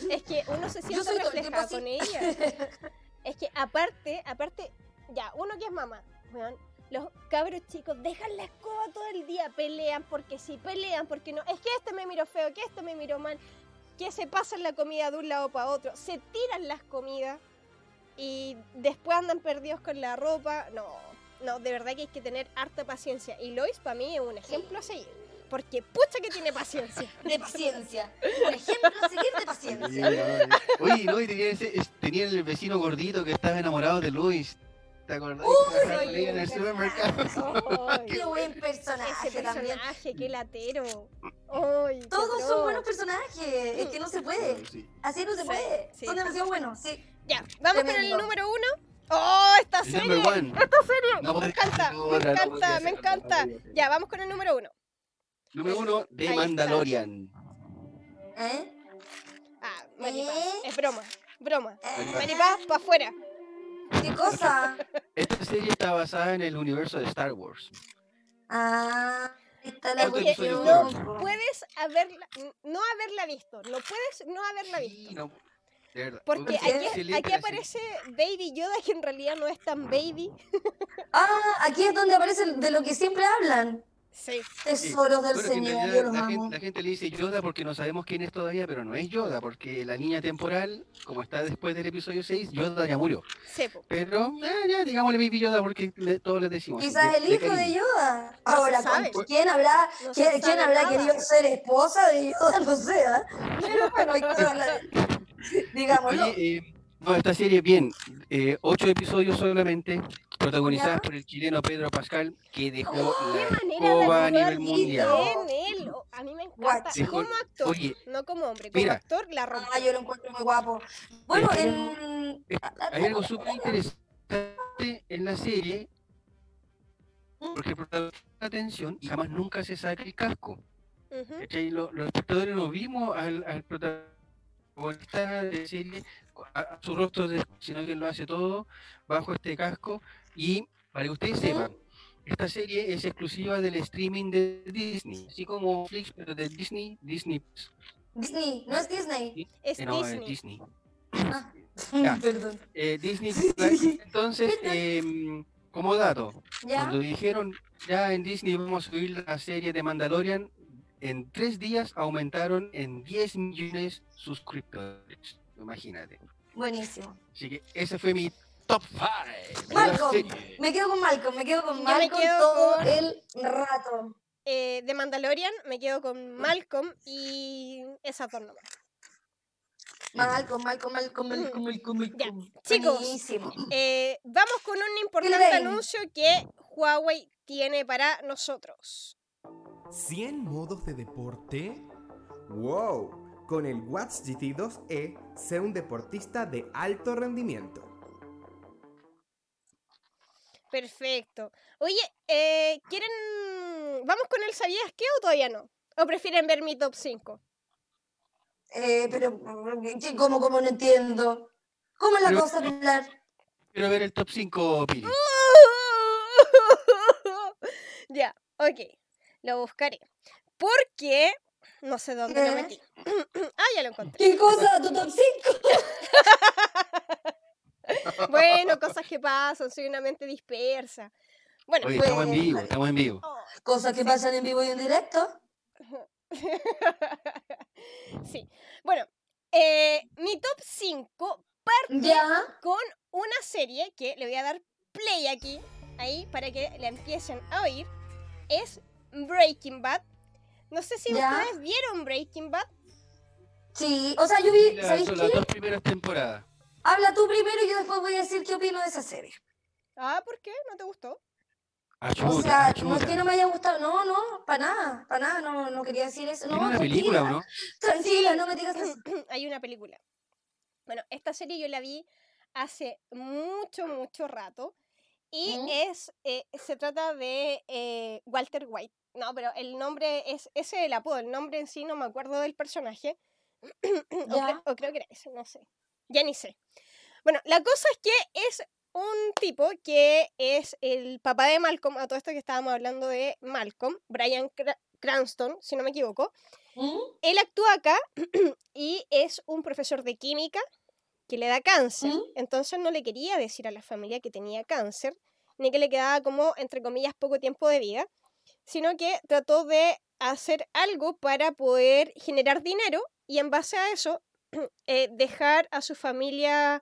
Speaker 3: Es que uno se siente reflejado con ella. Es que aparte, aparte, ya, uno que es mamá, weón, los cabros chicos dejan la escoba todo el día, pelean porque sí, pelean porque no. Es que este me miró feo, que este me miró mal, que se pasan la comida de un lado para otro, se tiran las comidas y después andan perdidos con la ropa. No, no, de verdad que hay que tener harta paciencia. Y Lois para mí es un ejemplo a seguir. Porque pucha que tiene paciencia.
Speaker 2: De paciencia. Por ejemplo, a seguir de paciencia.
Speaker 4: no, Oye, no, y tenía, ese, es- tenía el vecino gordito que estaba enamorado de Luis. ¿Te acordás?
Speaker 2: Uy,
Speaker 4: que en el supermercado.
Speaker 2: Qué buen personaje
Speaker 3: ese
Speaker 2: también.
Speaker 3: personaje, qué latero. Qué
Speaker 2: Todos son buenos personajes. Es que no se puede.
Speaker 4: Sí.
Speaker 2: Así no se puede.
Speaker 3: sí.
Speaker 2: Son demasiado buenos. Sí.
Speaker 3: Ya, vamos con el número uno. ¡Oh, esta serie!
Speaker 4: No
Speaker 3: me encanta,
Speaker 4: ser
Speaker 3: me
Speaker 4: no
Speaker 3: encanta,
Speaker 4: podría
Speaker 3: me
Speaker 4: no
Speaker 3: encanta. Ya, vamos con el número uno.
Speaker 4: Número uno,
Speaker 3: Ahí
Speaker 4: de
Speaker 3: está.
Speaker 4: Mandalorian.
Speaker 2: ¿Eh?
Speaker 3: Ah, Maripaz,
Speaker 2: ¿Eh?
Speaker 3: es broma, broma.
Speaker 2: ¿Eh?
Speaker 3: Maripaz, para afuera.
Speaker 2: ¿Qué cosa?
Speaker 4: Esta serie está basada en el universo de Star Wars.
Speaker 2: Ah, está la
Speaker 3: Es que no puedes haberla, no haberla visto, no puedes no haberla
Speaker 4: Sí,
Speaker 3: visto.
Speaker 4: no, de verdad.
Speaker 3: Porque aquí, aquí aparece Baby Yoda, que en realidad no es tan baby.
Speaker 2: Ah, aquí es donde aparece de lo que siempre hablan.
Speaker 3: Sí.
Speaker 2: Tesoros del
Speaker 4: Bueno,
Speaker 2: Señor,
Speaker 4: realidad
Speaker 2: yo los
Speaker 4: la,
Speaker 2: amo.
Speaker 4: gente, la gente le dice Yoda porque no sabemos quién es todavía, pero no es Yoda, porque la niña temporal, como está después del episodio 6, Yoda ya murió. Pero eh, ya, digámosle Baby Yoda porque le- todos le decimos.
Speaker 2: Quizás
Speaker 4: de-
Speaker 2: el hijo de. Yoda.
Speaker 3: No
Speaker 2: Ahora,
Speaker 3: sabe.
Speaker 2: ¿con ¿quién habrá,
Speaker 3: No se
Speaker 2: quién, habrá querido ser esposa de Yoda? No sé, ¿ah? Pero bueno, hay que hablar. Digámoslo.
Speaker 4: Oye, eh, no, esta serie, bien, eh, ocho episodios solamente, protagonizadas
Speaker 2: Ya.
Speaker 4: por el chileno Pedro Pascal, que dejó
Speaker 2: ¡Oh!
Speaker 4: la escoba a nivel mundial.
Speaker 3: él. A mí me encanta. Como actor,
Speaker 4: oye,
Speaker 3: no como hombre. Como
Speaker 4: mira.
Speaker 3: actor la rompe.
Speaker 2: Ah, yo lo encuentro muy guapo. Bueno,
Speaker 4: Hay
Speaker 2: en...
Speaker 4: Eh, Hay algo súper interesante en la serie, porque el protagonista la atención y jamás nunca se saca el casco. Los, espectadores no vimos al, al protagonista de serie a, a su rostro, de- sino que lo hace todo bajo este casco. Y para que ustedes sepan, esta serie es exclusiva del streaming de Disney, así como Flix, pero de Disney, Disney.
Speaker 2: No es Disney.
Speaker 3: Es
Speaker 4: Eh, no, es
Speaker 3: Disney.
Speaker 4: Disney.
Speaker 2: Ah,
Speaker 4: Ya.
Speaker 2: Perdón.
Speaker 4: Eh, Disney. Entonces, em, como dato,
Speaker 2: ¿Ya?
Speaker 4: Cuando dijeron ya en Disney vamos a subir la serie de Mandalorian, en tres días aumentaron en 10 millones suscriptores. Imagínate.
Speaker 2: Buenísimo.
Speaker 4: Así que ese fue mi top 5.
Speaker 2: Malcolm, me quedo con Malcolm, me quedo con Malcolm
Speaker 3: quedo
Speaker 2: todo
Speaker 3: con-
Speaker 2: el rato.
Speaker 3: Eh, de Mandalorian me quedo con Malcolm y esa dos nomás.
Speaker 2: Malcolm, Malcolm, Malcolm, Malcolm, Malcolm,
Speaker 3: Ya,
Speaker 2: Malcolm.
Speaker 3: chicos.
Speaker 2: Buenísimo.
Speaker 3: Eh, vamos con un importante anuncio que Huawei tiene para nosotros.
Speaker 1: ¿100 modos de deporte? ¡Wow! Con el Watch GT 2E, sé un deportista de alto rendimiento.
Speaker 3: Perfecto. Oye, eh, ¿quieren... ¿Vamos con el sabías qué o todavía no? ¿O prefieren ver mi top 5?
Speaker 2: Eh, pero, ¿qué- ¿cómo, cómo no entiendo? ¿Cómo es la
Speaker 4: Pero-
Speaker 2: cosa, Pilar?
Speaker 4: Quiero ver el top 5, Pili.
Speaker 3: ya, ok. Lo buscaré. Porque... No sé dónde lo metí. ah, ya lo encontré.
Speaker 2: ¿Qué cosa? ¿Tu top 5?
Speaker 3: Bueno, cosas que pasan, soy una mente dispersa. Bueno,
Speaker 4: Oye, estamos en
Speaker 2: Bueno,
Speaker 4: vivo, estamos en vivo.
Speaker 3: oh,
Speaker 2: Cosas que pasan en vivo y en directo.
Speaker 3: sí. Bueno, eh, mi top 5 parte
Speaker 2: Ya.
Speaker 3: con una serie que le voy a dar play aquí, ahí, para que la empiecen a oír. Es Breaking Bad. No sé si
Speaker 2: Ya.
Speaker 3: ustedes vieron Breaking Bad.
Speaker 2: Sí, o sea, yo vi,
Speaker 4: La-
Speaker 2: ¿sabéis
Speaker 4: son las
Speaker 2: qué?
Speaker 4: dos primeras temporadas.
Speaker 2: Habla tú primero y yo después voy a decir qué opino de esa serie.
Speaker 3: Ah, ¿por qué? ¿No te gustó?
Speaker 2: O sea, no es que no me haya gustado, no, no, para nada, para nada, no, no quería decir eso. No,
Speaker 4: ¿Tiene una película o no?
Speaker 2: Tranquila, no me digas eso.
Speaker 3: Hay una película. Bueno, esta serie yo la vi hace mucho, mucho rato. Y
Speaker 2: ¿Mm?
Speaker 3: es, eh, se trata de eh, Walter White. No, pero el nombre es, ese es el apodo, el nombre en sí no me acuerdo del personaje. o, cre-
Speaker 2: Ya.
Speaker 3: o creo que era ese, no sé. Ya ni sé. Bueno, la cosa es que es un tipo que es el papá de Malcolm, a todo esto que estábamos hablando de Malcolm, Brian Cra- Cranston, si no me equivoco.
Speaker 2: ¿Mm?
Speaker 3: Él actúa acá y es un profesor de química que le da cáncer.
Speaker 2: ¿Mm?
Speaker 3: Entonces no le quería decir a la familia que tenía cáncer, ni que le quedaba como, entre comillas, poco tiempo de vida, sino que trató de hacer algo para poder generar dinero y en base a eso eh, dejar a su familia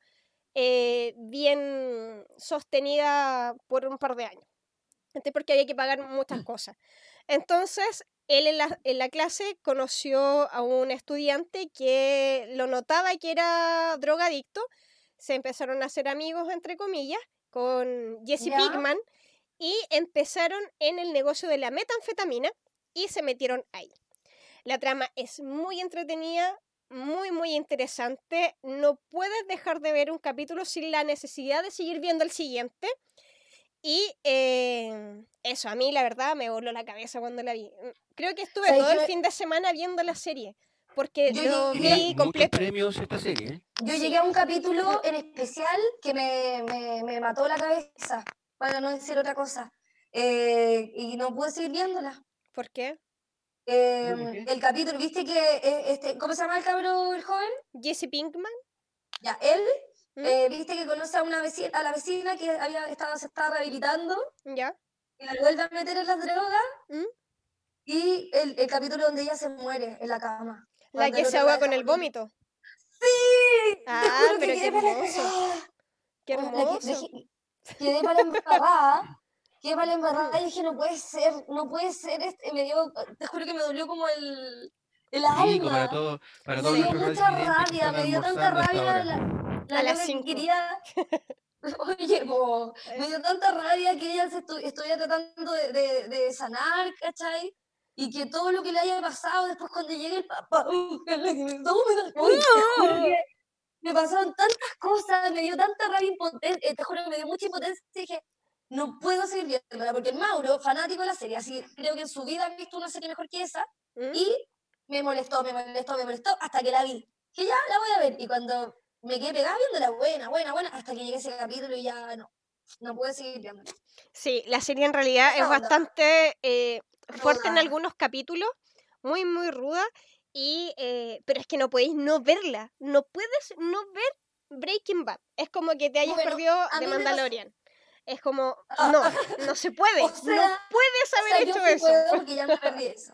Speaker 3: eh, bien sostenida por un par de años. Porque había que pagar muchas cosas. Entonces, él en la, en la clase conoció a un estudiante que lo notaba que era drogadicto, se empezaron a hacer amigos, entre comillas, con Jesse
Speaker 2: Ya.
Speaker 3: Pinkman y empezaron en el negocio de la metanfetamina y se metieron ahí. La trama es muy entretenida, muy, muy interesante. No puedes dejar de ver un capítulo sin la necesidad de seguir viendo el siguiente. Y eh, eso, a mí la verdad me voló la cabeza cuando la vi. Mm, Creo que estuve
Speaker 2: ¿Sabes
Speaker 3: todo el fin de semana viendo la serie. Porque
Speaker 2: Yo
Speaker 3: lo
Speaker 2: llegué-
Speaker 3: vi completo.
Speaker 4: premios esta serie, ¿eh?
Speaker 2: Yo llegué a un capítulo en especial que me, me, me mató la cabeza, para no decir otra cosa. Eh, y no pude seguir viéndola.
Speaker 3: ¿Por qué?
Speaker 2: Eh,
Speaker 4: ¿por qué?
Speaker 2: el capítulo, ¿viste que eh, este, ¿cómo se llama el cabrón, el joven?
Speaker 3: Jesse Pinkman.
Speaker 2: Ya, él,
Speaker 3: ¿Mm?
Speaker 2: eh, viste que conoce a una vecina, a la vecina que había estado, se estaba rehabilitando
Speaker 3: ¿Ya?
Speaker 2: y la vuelve a meter en las drogas.
Speaker 3: ¿Mm?
Speaker 2: Y el, el capítulo donde ella se muere en la cama.
Speaker 3: La que se ahoga con el vómito.
Speaker 2: ¡Sí! Te
Speaker 3: Ah,
Speaker 2: juro que
Speaker 3: pero qué
Speaker 2: quedé para-
Speaker 3: hermoso.
Speaker 2: ¡Ah!
Speaker 3: Qué
Speaker 2: Bueno, que-
Speaker 3: hermoso.
Speaker 2: quedé para la embarrada, quedé para la embarrada y dije, no puede ser, no puede ser, este, me dio, te juro que me dolió como el, el
Speaker 4: Sí, como para
Speaker 2: alma.
Speaker 4: todo, para
Speaker 2: Me
Speaker 4: todos
Speaker 2: dio mucha rabia, me dio tanta rabia la, la
Speaker 3: A las
Speaker 2: loca que quería, oye, po, me dio tanta rabia que ella se estu- estuviera tratando de, de, de sanar, ¿cachai? Y que todo lo que le haya pasado después cuando llegue el papá, me- todo me me pasaron tantas cosas, me dio tanta rabia impotencia, te juro que me dio mucha impotencia y dije, no puedo seguir viéndola, porque el Mauro, fanático de la serie, así creo que en su vida ha visto una serie mejor que esa,
Speaker 3: ¿Mm?
Speaker 2: y me molestó, me molestó, me molestó, hasta que la vi. Que ya la voy a ver, y cuando me quedé pegada viéndola, buena, buena, buena, hasta que llegué a ese capítulo y ya no, no pude seguir viéndola.
Speaker 3: Sí, la serie en realidad es
Speaker 2: onda.
Speaker 3: bastante eh, fuerte en algunos capítulos, muy, muy ruda, y, eh, pero es que no podéis no verla, no puedes no ver Breaking Bad, es como que te hayas
Speaker 2: Bueno,
Speaker 3: perdido de Mandalorian. Es como,
Speaker 2: Ah,
Speaker 3: no, no se puede,
Speaker 2: o
Speaker 3: no
Speaker 2: sea,
Speaker 3: puedes
Speaker 2: O
Speaker 3: haber
Speaker 2: sea, yo
Speaker 3: hecho
Speaker 2: sí
Speaker 3: eso.
Speaker 2: puedo porque ya me perdí eso.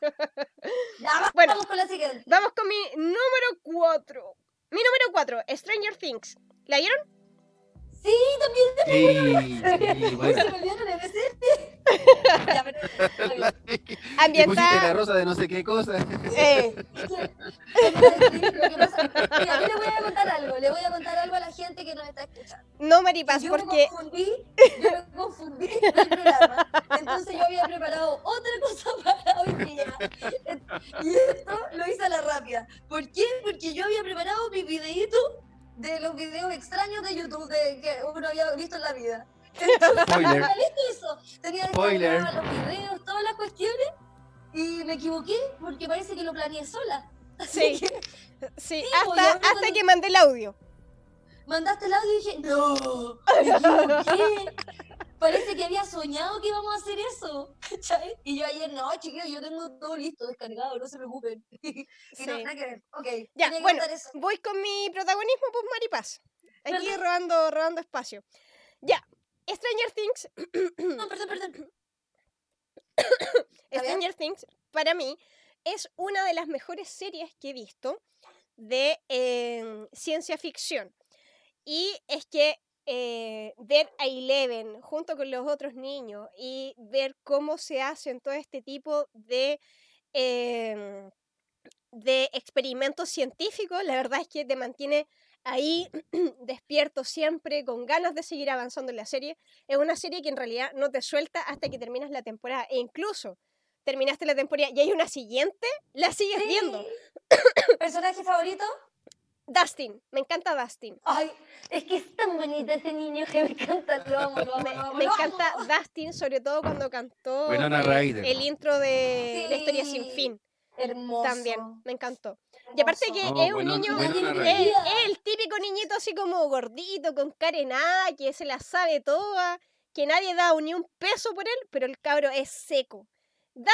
Speaker 2: Ya,
Speaker 3: Bueno.
Speaker 2: vamos con la siguiente.
Speaker 3: Vamos con mi número 4. Mi número 4, Stranger Things. ¿La vieron?
Speaker 2: Sí, también
Speaker 4: Sí, sí, bueno.
Speaker 2: se me olvidó la MC. ya, pero.
Speaker 4: Le pusiste la rosa de no sé qué cosa.
Speaker 3: eh,
Speaker 2: Mira, yo le voy a contar algo, le voy a contar algo a la gente que nos está escuchando.
Speaker 3: no, Maripaz,
Speaker 2: yo
Speaker 3: porque
Speaker 2: me confundí, yo me confundí el programa. Entonces yo había preparado otra cosa para hoy día. Y esto lo hice a la rápida. ¿Por qué? Porque yo había preparado mi videíto de los videos extraños de YouTube de, que uno había visto en la vida. Entonces,
Speaker 4: Spoiler.
Speaker 2: eso. Tenía
Speaker 4: Spoiler.
Speaker 2: los videos, todas las cuestiones. Y me equivoqué porque parece que lo planeé sola. Así
Speaker 3: Sí.
Speaker 2: que
Speaker 3: sí,
Speaker 2: pues,
Speaker 3: hasta,
Speaker 2: uno
Speaker 3: hasta
Speaker 2: cuando-
Speaker 3: que mandé el audio.
Speaker 2: mandaste el audio y dije, no, me equivoqué. Parece que había soñado que íbamos a hacer eso. ¿cachai? Y yo ayer, no, chiquillos, yo tengo todo listo, descargado, no se preocupen. y no, nada que ver. Ok,
Speaker 3: Ya,
Speaker 2: que
Speaker 3: bueno,
Speaker 2: eso.
Speaker 3: voy con mi protagonismo, pues Maripaz. Aquí
Speaker 2: Perdón.
Speaker 3: robando, robando espacio. Ya, Stranger Things.
Speaker 2: No, perdón, perdón.
Speaker 3: Stranger Things, para mí, es una de las mejores series que he visto de eh, ciencia ficción. Y es que eh, ver a Eleven junto con los otros niños y ver cómo se hacen todo este tipo de, em, de experimentos científicos, la verdad es que te mantiene ahí despierto siempre, con ganas de seguir avanzando en la serie. Es una serie que en realidad no te suelta hasta que terminas la temporada. E incluso terminaste la temporada y hay una siguiente, la sigues viendo.
Speaker 2: ¿Personaje favorito?
Speaker 3: Dustin, me encanta Dustin.
Speaker 2: Ay, es que es tan bonito ese niño que me encanta. Lo amo, lo amo,
Speaker 3: Me,
Speaker 2: lo amo,
Speaker 3: me
Speaker 2: lo amo.
Speaker 3: encanta Dustin, sobre todo cuando cantó el intro de La historia sin
Speaker 2: Sí,
Speaker 3: fin.
Speaker 2: Hermoso.
Speaker 3: También, me encantó. Y aparte que.
Speaker 4: No,
Speaker 3: es un niño, es, es el típico niñito así como gordito, con carenada, que se la sabe toda, que nadie da ni un peso por él, pero el cabro es seco.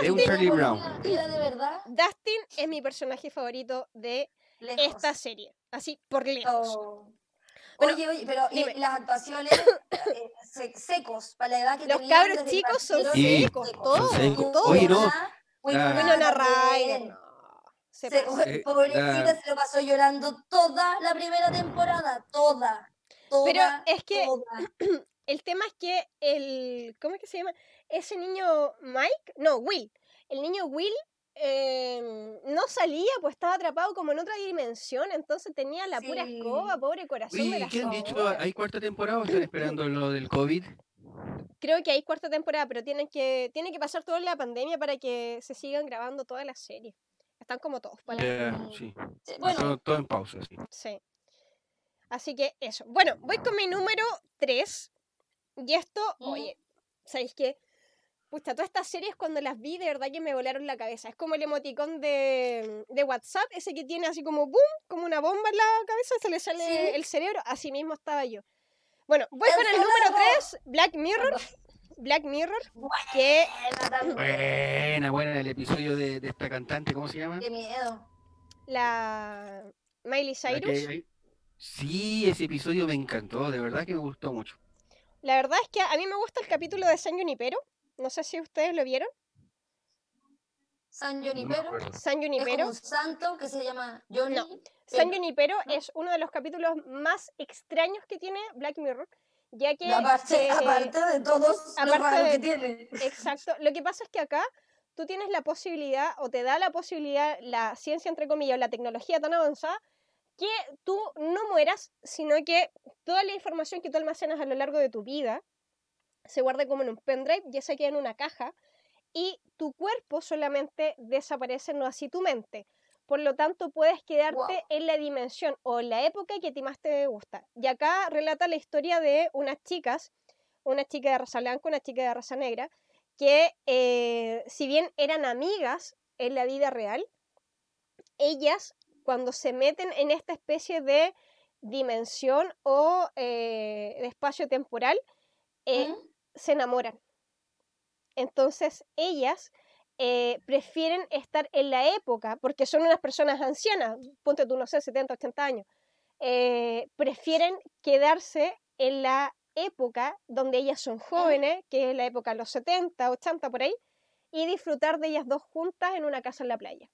Speaker 4: Es un
Speaker 3: Dustin,
Speaker 4: Brown.
Speaker 2: Verdad
Speaker 3: Dustin es mi personaje favorito de
Speaker 2: lejos.
Speaker 3: esta serie, así por lejos.
Speaker 2: Oh.
Speaker 3: Bueno,
Speaker 2: oye, oye, pero las actuaciones eh, se- secos, para la edad que
Speaker 3: Los cabros chicos son secos, todos,
Speaker 4: son secos.
Speaker 3: todos.
Speaker 4: Oye, no,
Speaker 2: Winona,
Speaker 4: la-.
Speaker 3: Ryder, no, se
Speaker 2: Se-.
Speaker 4: Eh,
Speaker 2: pobrecita
Speaker 4: la-
Speaker 2: se lo pasó llorando toda la primera temporada, toda. toda
Speaker 3: Pero es que
Speaker 2: toda.
Speaker 3: el tema es que el. ¿Cómo es que se llama? Ese niño Mike. No, Will. El niño Will em, no salía, pues estaba atrapado como en otra dimensión, entonces tenía la pura escoba, pobre corazón de
Speaker 4: Oye,
Speaker 3: la
Speaker 4: ¿qué han dicho? ¿Hay cuarta temporada o están esperando lo del COVID?
Speaker 3: Creo que hay cuarta temporada, pero tienen que, tiene que pasar toda la pandemia para que se sigan grabando todas las series. Están como todos para
Speaker 2: Mm.
Speaker 4: sí.
Speaker 2: Sí, Bueno,
Speaker 4: Todo, todo en pausa, sí.
Speaker 3: Sí. Así que eso. Bueno, voy con mi número 3. Y esto, oye, ¿sabéis qué? Pucha, todas estas series cuando las vi, de verdad que me volaron la cabeza. Es como el emoticón de, de WhatsApp, ese que tiene así como boom, como una bomba en la cabeza, se le sale
Speaker 2: Sí.
Speaker 3: el cerebro. Así mismo estaba yo. Bueno, voy
Speaker 2: ¡El
Speaker 3: con el número
Speaker 2: cerebro!
Speaker 3: 3, Black Mirror. Black Mirror, que
Speaker 2: buena también.
Speaker 4: Buena, buena el episodio de, de esta cantante, ¿cómo se llama?
Speaker 2: Qué miedo.
Speaker 3: la Miley
Speaker 4: La que
Speaker 3: Cyrus.
Speaker 4: Sí, ese episodio me encantó, de verdad que me gustó mucho.
Speaker 3: La verdad es que a mí me gusta el capítulo de San Junipero. No sé si ustedes lo vieron.
Speaker 2: San
Speaker 4: No
Speaker 2: Junipero.
Speaker 4: acuerdo.
Speaker 3: San
Speaker 2: Es como
Speaker 3: Junipero.
Speaker 2: un santo que se llama Johnny.
Speaker 3: No. San
Speaker 2: pero-
Speaker 3: Junipero
Speaker 2: ¿no?
Speaker 3: es uno de los capítulos más extraños que tiene Black Mirror, ya que
Speaker 2: aparte,
Speaker 3: eh,
Speaker 2: aparte de todos
Speaker 3: aparte
Speaker 2: lo raro
Speaker 3: de-
Speaker 2: que tiene.
Speaker 3: exacto, lo que pasa es que acá tú tienes la posibilidad o te da la posibilidad la ciencia entre comillas o la tecnología tan avanzada que tú no mueras, sino que toda la información que tú almacenas a lo largo de tu vida se guarda como en un pendrive, ya se queda en una caja y tu cuerpo solamente desaparece, no así tu mente. Por lo tanto, puedes quedarte en la dimensión o en la época que a ti más te gusta. Y acá relata la historia de unas chicas, una chica de raza blanca, una chica de raza negra, que eh, si bien eran amigas en la vida real, ellas cuando se meten en esta especie de dimensión o eh, de espacio temporal, eh,
Speaker 2: ¿Mm?
Speaker 3: Se enamoran. Entonces ellas eh, prefieren estar en la época, porque son unas personas ancianas, ponte tú, no sé, 70, 80 años, eh, prefieren quedarse en la época donde ellas son jóvenes, que es la época de los 70, 80 por ahí, y disfrutar de ellas dos juntas en una casa en la playa.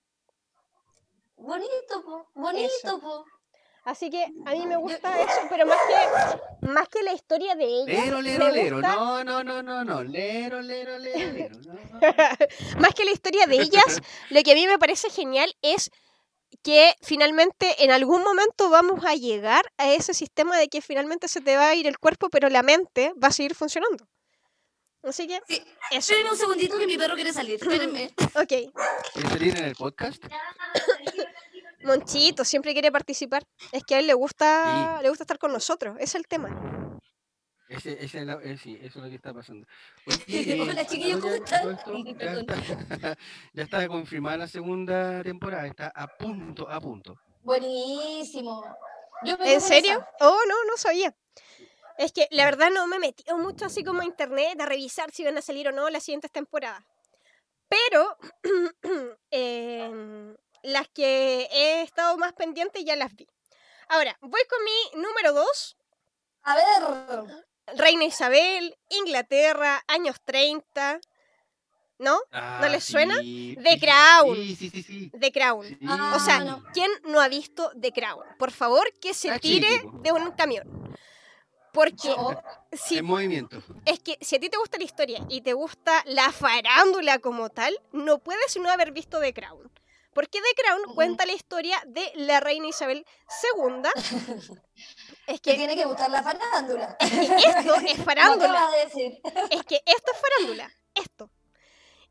Speaker 2: Bonito, po. Bonito, po.
Speaker 3: Así que a mí me gusta eso, pero más que, más que la historia de ellas,
Speaker 4: Lero,
Speaker 3: me
Speaker 4: lero, lero.
Speaker 3: gusta-
Speaker 4: No, no, no, no, no. Lero, lero, lero, lero. No, no.
Speaker 3: más que la historia de ellas, lo que a mí me parece genial es que finalmente en algún momento vamos a llegar a ese sistema de que finalmente se te va a ir el cuerpo, pero la mente va a seguir funcionando. Así que,
Speaker 2: Sí.
Speaker 3: eso,
Speaker 2: Espérenme un segundito que mi perro quiere salir. Espérenme.
Speaker 3: ok.
Speaker 4: ¿Quieres salir en el podcast?
Speaker 3: Monchito siempre quiere participar. Es que a él le gusta, le gusta estar con nosotros, ese es el tema.
Speaker 4: Ese, ese es la- eh, sí, eso es lo que está pasando. Oye,
Speaker 2: Hola,
Speaker 4: eh,
Speaker 2: chiquillos, ¿cómo
Speaker 4: ya-
Speaker 2: están?
Speaker 4: ya, está, ya está confirmada la segunda temporada, está a punto, a punto.
Speaker 2: Buenísimo. Yo me
Speaker 3: ¿En serio?
Speaker 2: esa.
Speaker 3: Oh, no, no sabía. Es que la verdad no me he metido mucho así como a internet a revisar si van a salir o no las siguientes temporadas. Pero em, las que he estado más pendiente ya las vi. Ahora, voy con mi número 2.
Speaker 2: A ver.
Speaker 3: Reina Isabel, Inglaterra, años 30. ¿No?
Speaker 4: Ah,
Speaker 3: les suena? The
Speaker 4: sí,
Speaker 3: Crown.
Speaker 4: Sí, sí, sí, sí.
Speaker 3: The Crown.
Speaker 4: sí,
Speaker 2: Ah,
Speaker 3: O sea,
Speaker 2: no.
Speaker 3: ¿quién no ha visto The Crown? Por favor, que se
Speaker 4: Está
Speaker 3: tire de un camión. Porque si
Speaker 4: En movimiento.
Speaker 3: Es que si a ti te gusta la historia y te gusta la farándula como tal, no puedes no haber visto The Crown. Porque The Crown cuenta la historia de la reina Isabel II. es que
Speaker 2: tiene que gustar la farándula.
Speaker 3: esto es
Speaker 2: Lo
Speaker 3: farándula.
Speaker 2: acabas de decir.
Speaker 3: Es que esto es farándula. Esto.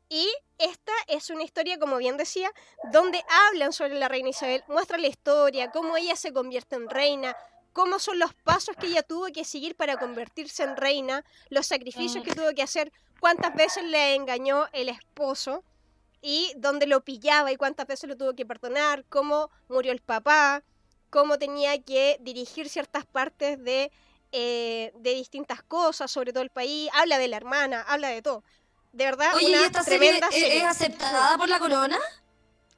Speaker 3: Y esta es una historia, como bien decía, donde hablan sobre la reina Isabel, muestran la historia, cómo ella se convierte en reina, cómo son los pasos que ella tuvo que seguir para convertirse en reina, los sacrificios
Speaker 2: Mm.
Speaker 3: que tuvo que hacer, cuántas veces le engañó el esposo y dónde lo pillaba y cuántas veces lo tuvo que perdonar, cómo murió el papá, cómo tenía que dirigir ciertas partes de, eh, de distintas cosas, sobre todo el país, habla de la hermana, habla de todo. De verdad,
Speaker 2: Oye, ¿y
Speaker 3: una
Speaker 2: esta serie
Speaker 3: tremenda
Speaker 2: es,
Speaker 3: serie.
Speaker 2: es aceptada por la corona?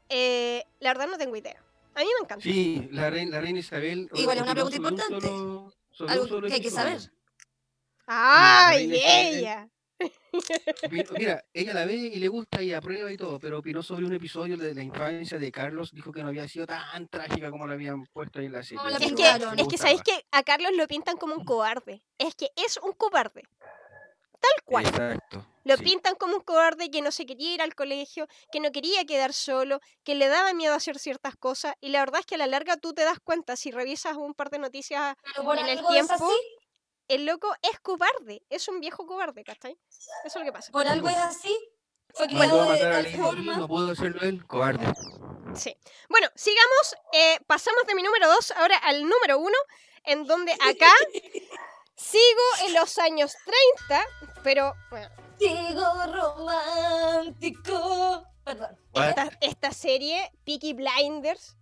Speaker 3: Eh, la verdad no tengo idea. A mí me encanta.
Speaker 4: Sí, la reina, la reina Isabel.
Speaker 2: Igual es una pregunta
Speaker 4: un
Speaker 2: importante.
Speaker 4: solo- sobre un
Speaker 2: Algo
Speaker 4: solo
Speaker 2: que hay que saber.
Speaker 3: ¡Ay,
Speaker 4: Isabel.
Speaker 3: ella!
Speaker 4: Mira, ella la ve y le gusta y aprueba y todo, pero opinó sobre un episodio de la infancia de Carlos, dijo que no había sido tan trágica como la habían puesto ahí en la serie.
Speaker 2: La
Speaker 3: Es que, es que sabéis que a Carlos lo pintan como un cobarde. Es que es un cobarde. Tal cual.
Speaker 4: Exacto.
Speaker 3: Lo
Speaker 4: Sí.
Speaker 3: pintan como un cobarde que no se quería ir al colegio, que no quería quedar solo, que le daba miedo hacer ciertas cosas. Y la verdad es que a la larga tú te das cuenta, si revisas un par de noticias, en el tiempo,
Speaker 2: así.
Speaker 3: El loco es cobarde, es un viejo cobarde, ¿cachai? Eso es lo que pasa.
Speaker 2: Por algo es así. Fue
Speaker 4: matar a Di,
Speaker 2: forma.
Speaker 4: no pudo hacerlo él, cobarde.
Speaker 3: Sí. Bueno, sigamos. eh, pasamos de mi número 2 ahora al número 1, en donde acá sigo en los años 30, pero bueno,
Speaker 2: Sigo romántico. Perdón.
Speaker 3: Esta, esta serie, Peaky Blinders,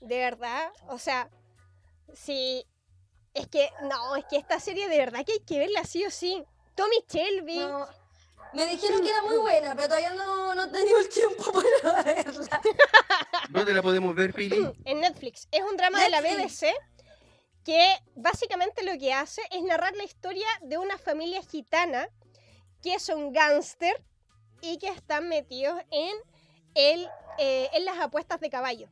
Speaker 3: de verdad, o sea, sí, es que, no, es que esta serie de verdad que hay que verla sí o sí. Tommy Shelby,
Speaker 2: No, me dijeron que era muy buena, pero todavía no, no he tenido el tiempo para verla.
Speaker 4: ¿Dónde la podemos ver, Pili?
Speaker 3: en Netflix. Es un drama de la. BBC que básicamente lo que hace es narrar la historia de una familia gitana que son gángster y que están metidos en, el, eh, en las apuestas de caballo.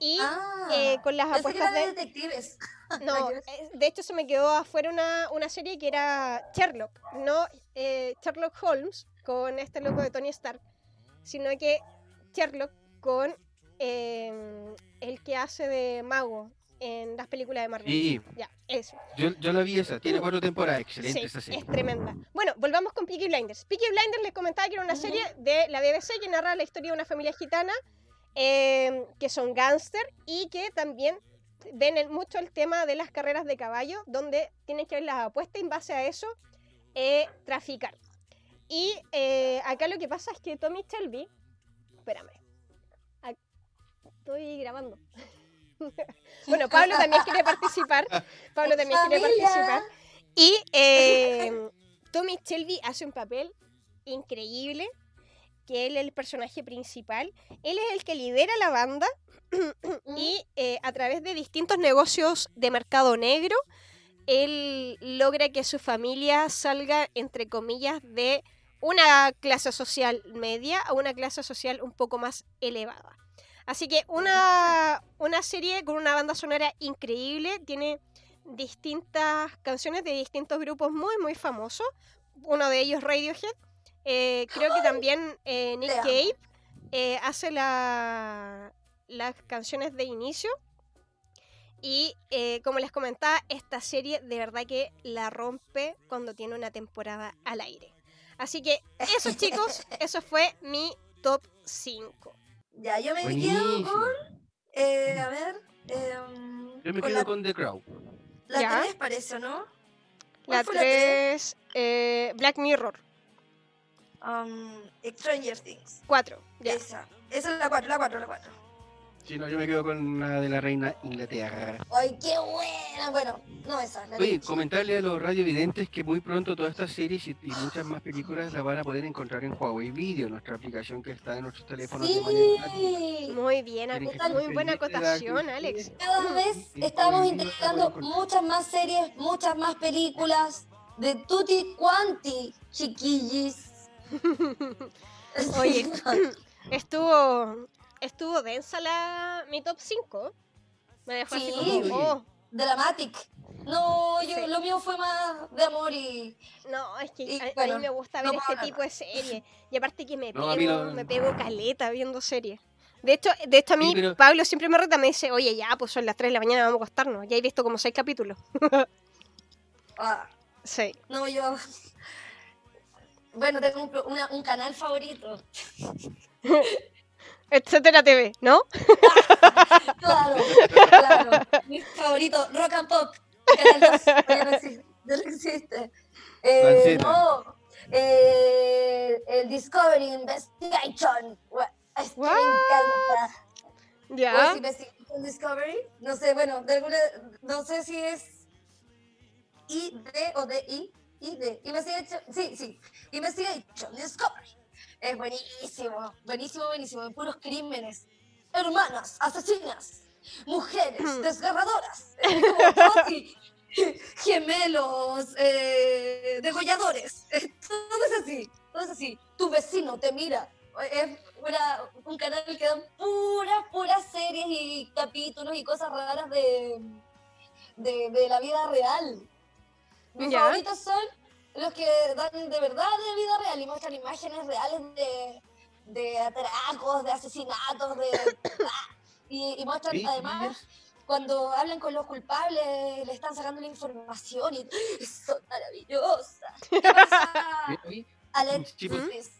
Speaker 3: Y
Speaker 2: Ah,
Speaker 3: eh, con las apuestas
Speaker 2: de
Speaker 3: de...
Speaker 2: detectives.
Speaker 3: No, eh, de hecho se me quedó afuera una, una serie que era Sherlock, no eh, Sherlock Holmes con este loco de Tony Stark, sino que Sherlock con eh, el que hace de mago en las películas de Marvel.
Speaker 4: Sí,
Speaker 3: Ya, eso.
Speaker 4: yo, yo la vi esa, tiene cuatro temporadas, excelente
Speaker 3: Sí,
Speaker 4: esa serie.
Speaker 3: es tremenda. Bueno, volvamos con Peaky Blinders. Peaky Blinders les comentaba que era una serie de la BBC que narra la historia de una familia gitana eh, que son gángster y que también ven el- mucho el tema de las carreras de caballo, donde tienen que ver las apuestas y en base a eso eh, traficar. Y eh, acá lo que pasa es que Tommy Shelby, espérame, estoy grabando. bueno, Pablo también quiere participar. Pablo también quiere participar. Y eh, Tommy Shelby hace un papel increíble, que él es el personaje principal. Él es el que lidera la banda y eh, a través de distintos negocios de mercado negro, él logra que su familia salga, entre comillas, de una clase social media a una clase social un poco más elevada. Así que una, una serie con una banda sonora increíble, tiene distintas canciones de distintos grupos muy, muy famosos. Uno de ellos Radiohead. Eh, creo que también eh, Nick. Cave eh, hace la- las canciones de inicio. Y eh, como les comentaba, esta serie de verdad que la rompe cuando tiene una temporada al aire. Así que eso chicos, eso fue mi top 5.
Speaker 2: Ya, yo me quedo con. eh, a ver. em,
Speaker 4: Yo me
Speaker 2: con
Speaker 4: quedo
Speaker 2: la,
Speaker 4: con The Crow.
Speaker 2: la
Speaker 3: Ya.
Speaker 2: 3 parece, ¿no?
Speaker 3: La
Speaker 2: ¿Cuál fue la tres?
Speaker 3: 3, eh, Black Mirror,
Speaker 2: Um, Stranger Things.
Speaker 3: 4. Ya.
Speaker 2: Esa. Esa es la 4, la 4, la 4.
Speaker 4: Sí, no, yo me quedo con la de la reina Inglaterra.
Speaker 2: ¡Ay, qué buena! Bueno, no esa. La
Speaker 4: Oye,
Speaker 2: de-
Speaker 4: comentarle a los radiovidentes que muy pronto todas estas series y, y muchas más películas las van a poder encontrar en Huawei Video, nuestra aplicación que está en nuestros teléfonos de.
Speaker 2: Sí.
Speaker 3: Muy bien, muy buena
Speaker 4: de
Speaker 3: acotación, Alex.
Speaker 2: Cada vez estamos integrando muchas más series, muchas más películas de tutti quanti, chiquillis.
Speaker 3: Oye, estuvo estuvo densa la mi top 5. Me dejó así
Speaker 2: Sí.
Speaker 3: como, oh,
Speaker 2: Dramatic. No, yo,
Speaker 3: Sí.
Speaker 2: lo mío fue más de amor y.
Speaker 3: no, es que
Speaker 2: Y
Speaker 3: a, a
Speaker 2: bueno,
Speaker 3: mí me gusta ver este tipo de series. Y aparte que me pego, me pego caleta viendo series. De hecho, de hecho a mí
Speaker 4: pero-
Speaker 3: Pablo siempre me reta, me dice, oye, ya, pues son las 3 de la mañana, vamos a acostarnos. Ya he visto como 6 capítulos.
Speaker 2: ah,
Speaker 3: Sí.
Speaker 2: no, yo. Bueno, tengo un, una- un canal favorito.
Speaker 3: Etcétera TV, ¿no?
Speaker 2: Claro, claro. Mi favorito, Rock and Pop. Canal 2, ya no existe. ya no existe. Eh,
Speaker 4: Lanceta.
Speaker 2: no, eh, el Discovery Investigation. Gua- Es que me
Speaker 3: What?
Speaker 2: encanta.
Speaker 3: Ya.
Speaker 2: ¿O es Investigation Discovery? No sé, bueno, de alguna, no sé si es ID o DI. ID. Investigation, sí, sí. Investigation Discovery. Es buenísimo, buenísimo, buenísimo. De puros crímenes. Hermanas, asesinas, mujeres, desgarradoras. Gemelos, eh, degolladores. Eh, Todo es así, todo es así. Tu vecino te mira. Es una- un canal que dan puras, puras series y capítulos y cosas raras de, de, de la vida real. Mis
Speaker 3: Ya.
Speaker 2: favoritos son los que dan de verdad de vida real y muestran imágenes reales de, de atracos, de asesinatos, de... y, y muestran
Speaker 4: Sí,
Speaker 2: además cuando hablan con los culpables, le están sacando la información y son maravillosas. ¿Qué pasa,
Speaker 4: Oye,
Speaker 2: Alex?
Speaker 4: Sí, pues.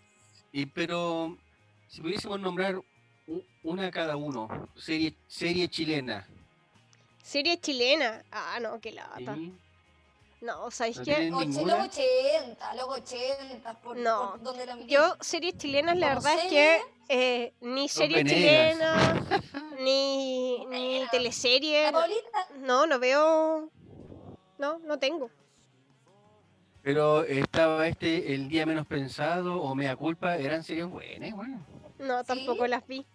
Speaker 4: Y pero si pudiésemos nombrar una cada uno, serie serie chilena.
Speaker 3: Serie chilena. Ah, no, qué lata.
Speaker 4: ¿sí?
Speaker 3: No, ¿sabéis
Speaker 4: ¿No
Speaker 3: qué?
Speaker 2: Los 80, los 80, por,
Speaker 3: No,
Speaker 2: por donde la
Speaker 3: Yo, series chilenas, la verdad es que eh, ni series chilenas, ni, ni
Speaker 2: Buena.
Speaker 3: teleserie.
Speaker 2: La
Speaker 3: no- No, veo. No, no tengo.
Speaker 4: Pero estaba este El Día Menos Pensado o Mea Culpa, eran series buenas, bueno.
Speaker 3: No, tampoco
Speaker 2: ¿Sí?
Speaker 3: las vi.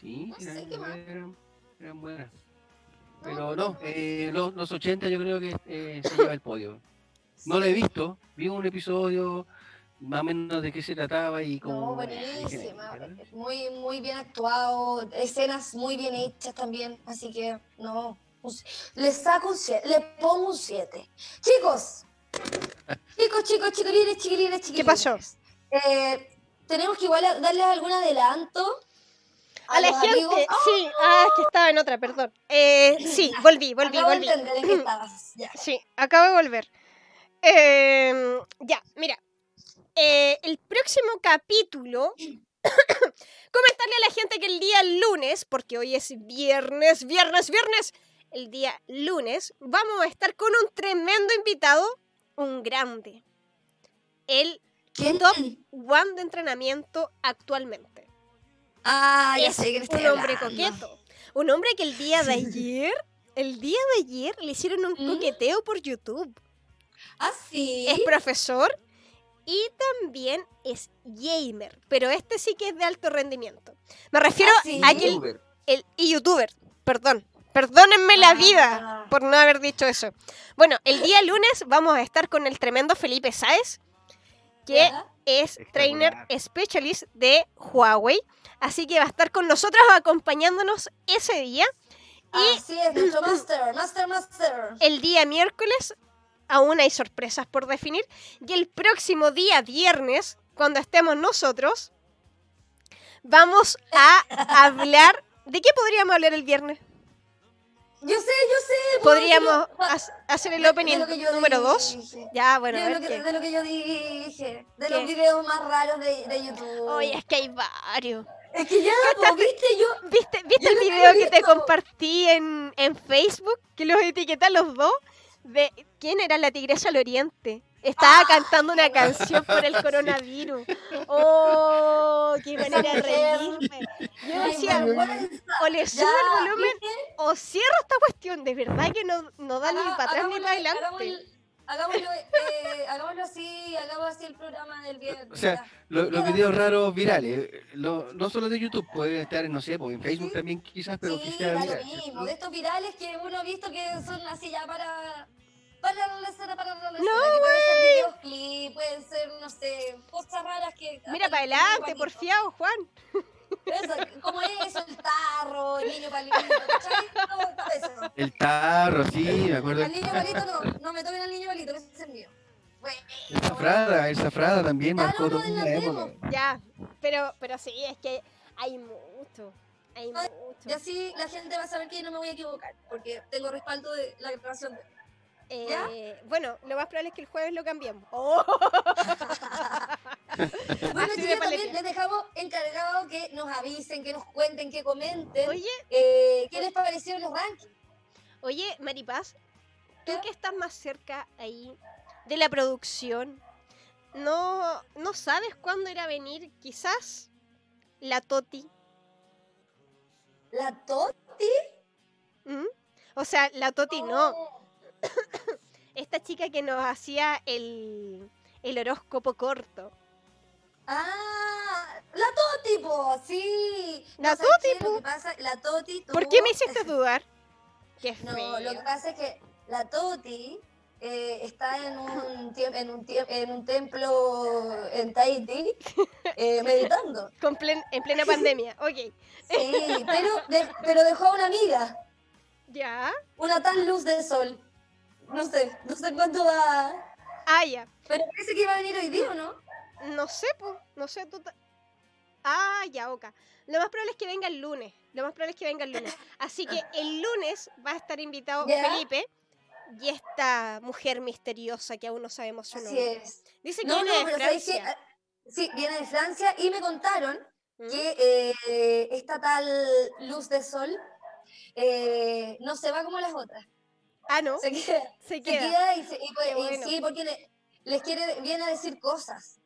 Speaker 4: Sí,
Speaker 2: No
Speaker 4: eran buenas. Pero
Speaker 2: no,
Speaker 4: eh, los, los 80 yo creo que eh, se lleva el podio. No lo he visto, vi un episodio más o menos de qué se trataba y como...
Speaker 2: No, buenísima. Muy, muy bien actuado, escenas muy bien hechas también, así que no. Le saco un 7, le pongo un 7. Chicos, chicos, chicos, chiquilines, chiquilines, chiquilines.
Speaker 3: pasó?
Speaker 2: Eh, tenemos que igual darles algún adelanto.
Speaker 3: A la gente,
Speaker 2: amigos- ¡Ah!
Speaker 3: sí, ah, es que estaba en otra, perdón. Eh, sí, volví, volví,
Speaker 2: Acabo de
Speaker 3: volví.
Speaker 2: entender en qué estabas. Ya.
Speaker 3: Sí, acabo de volver. Em, ya, mira. eh, el próximo capítulo. comentarle a la gente que el día lunes, porque hoy es viernes, viernes, viernes. El día lunes vamos a estar con un tremendo invitado, un grande. El top one de entrenamiento actualmente.
Speaker 2: Ah, ya
Speaker 3: es
Speaker 2: sé que
Speaker 3: un hombre coqueto. Un hombre que el día de ayer, el día de ayer le hicieron un
Speaker 2: ¿Mm?
Speaker 3: coqueteo por YouTube.
Speaker 2: Ah, sí.
Speaker 3: Es profesor y también es gamer, pero este sí que es de alto rendimiento. Me refiero
Speaker 2: Ah, sí.
Speaker 3: a que el,
Speaker 4: Youtuber.
Speaker 3: el- y youtuber, perdón. Perdónenme la
Speaker 2: Ah.
Speaker 3: vida por no haber dicho eso. Bueno, el día lunes vamos a estar con el tremendo Felipe Sáez, que
Speaker 2: Ya.
Speaker 3: es trainer specialist de Huawei. Así que va a estar con nosotros acompañándonos ese día. Y
Speaker 2: Así es, nuestro master, master, master.
Speaker 3: el día miércoles aún hay sorpresas por definir. Y el próximo día viernes, cuando estemos nosotros, vamos a hablar... ¿De qué podríamos hablar el viernes?
Speaker 2: Yo sé, yo sé.
Speaker 3: Podríamos ha- hacer el opening
Speaker 2: yo
Speaker 3: número 2.
Speaker 2: dije.
Speaker 3: Ya, bueno, a
Speaker 2: de,
Speaker 3: ver
Speaker 2: lo que,
Speaker 3: qué.
Speaker 2: de lo que yo dije, de
Speaker 3: ¿Qué?
Speaker 2: los videos más raros de, de YouTube.
Speaker 3: Oye, es que hay varios.
Speaker 2: Es que ya, viste, yo.
Speaker 3: ¿Viste, ¿viste
Speaker 2: Yo
Speaker 3: el video que te compartí en, en Facebook? Que los etiqueté a los dos. De quién era la tigresa al oriente. Estaba cantando una canción por el coronavirus. ¡Oh! ¡Qué manera de reírme! Yo decía, o le
Speaker 2: Ya,
Speaker 3: subo el volumen
Speaker 2: ¿viste?
Speaker 3: o cierro esta cuestión. De verdad que no, no da ni para atrás ni para adelante.
Speaker 2: Hagámoslo- Hagámoslo, eh, hagámoslo así, hagamos así el programa del viernes.
Speaker 4: O sea. Lo- los videos raros virales, eh, lo- no solo de YouTube, puede estar, no sé, pues en Facebook
Speaker 2: Sí.
Speaker 4: también quizás, pero que
Speaker 2: sí, lo
Speaker 4: viral.
Speaker 2: mismo. De estos virales que uno ha visto que son así ya para. Para la lecera, para la lecera.
Speaker 3: No,
Speaker 2: que pueden ser videoclips, pueden ser, no sé, cosas raras que.
Speaker 3: Mira para
Speaker 2: el
Speaker 3: adelante,
Speaker 2: niño
Speaker 3: porfiado, Juan.
Speaker 2: Eso, como eso, el tarro, el niño palito, ¿cachai? Todo, todo eso.
Speaker 4: El tarro, sí, me acuerdo.
Speaker 2: Al niño palito no, no me toquen al niño palito, que ese es el mío. Bueno,
Speaker 4: El Zafrada, el Zafrada también
Speaker 2: Ya
Speaker 4: marcó toda una época.
Speaker 3: Ya, pero, pero sí, es que hay mucho. Hay
Speaker 2: Ay,
Speaker 3: mucho.
Speaker 2: Y así la gente va a saber que no me voy a equivocar, porque tengo respaldo de la grabación de.
Speaker 3: Eh, bueno, lo más probable es que el jueves lo cambiemos. Oh,
Speaker 2: Bueno, chicos, también les dejamos encargado que nos avisen, que nos cuenten, que comenten.
Speaker 3: Oye,
Speaker 2: eh, ¿Qué les parecieron los rankings?
Speaker 3: oye, Maripaz, tú
Speaker 2: ¿Qué?
Speaker 3: que estás más cerca ahí de la producción, ¿no, no sabes cuándo irá a venir quizás la Toti?
Speaker 2: ¿La Toti?
Speaker 3: ¿Mm? O sea, la Toti no, esta chica que nos hacía el, el horóscopo corto.
Speaker 2: Ah, la Toti, po, sí.
Speaker 3: La
Speaker 2: ¿sabes
Speaker 3: Toti,
Speaker 2: qué?
Speaker 3: Po.
Speaker 2: pasa, la Toti
Speaker 3: ¿Por
Speaker 2: tuvo-
Speaker 3: qué me hiciste dudar? Qué
Speaker 2: No, lo que pasa es que la Toti eh, está en un, en, un en un templo en Tahití eh, meditando.
Speaker 3: Con plen- en plena pandemia, ok.
Speaker 2: Sí, pero, de- pero dejó a una amiga,
Speaker 3: Ya.
Speaker 2: una tan luz del sol. No sé, no sé cuánto va.
Speaker 3: Ah, ya.
Speaker 2: Pero parece que iba a venir hoy día, ¿o no?
Speaker 3: No sé, pues. No sé, tú. ta- Ah, ya, oca. Lo más probable es que venga el lunes. Lo más probable es que venga el lunes. Así que el lunes va a estar invitado
Speaker 2: Ya.
Speaker 3: Felipe y esta mujer misteriosa que aún no sabemos su
Speaker 2: Así
Speaker 3: nombre.
Speaker 2: es.
Speaker 3: Dice que
Speaker 2: No,
Speaker 3: viene
Speaker 2: no,
Speaker 3: de. Francia.
Speaker 2: Ah, Sí, viene de Francia y me contaron
Speaker 3: ¿Mm?
Speaker 2: que eh, esta tal luz de sol eh, no se va como las otras.
Speaker 3: Ah, no.
Speaker 2: Se queda,
Speaker 3: Se
Speaker 2: se
Speaker 3: queda.
Speaker 2: queda y, se- y pues-
Speaker 3: Qué
Speaker 2: y
Speaker 3: bueno.
Speaker 2: sí, porque le- les quiere, viene a decir cosas.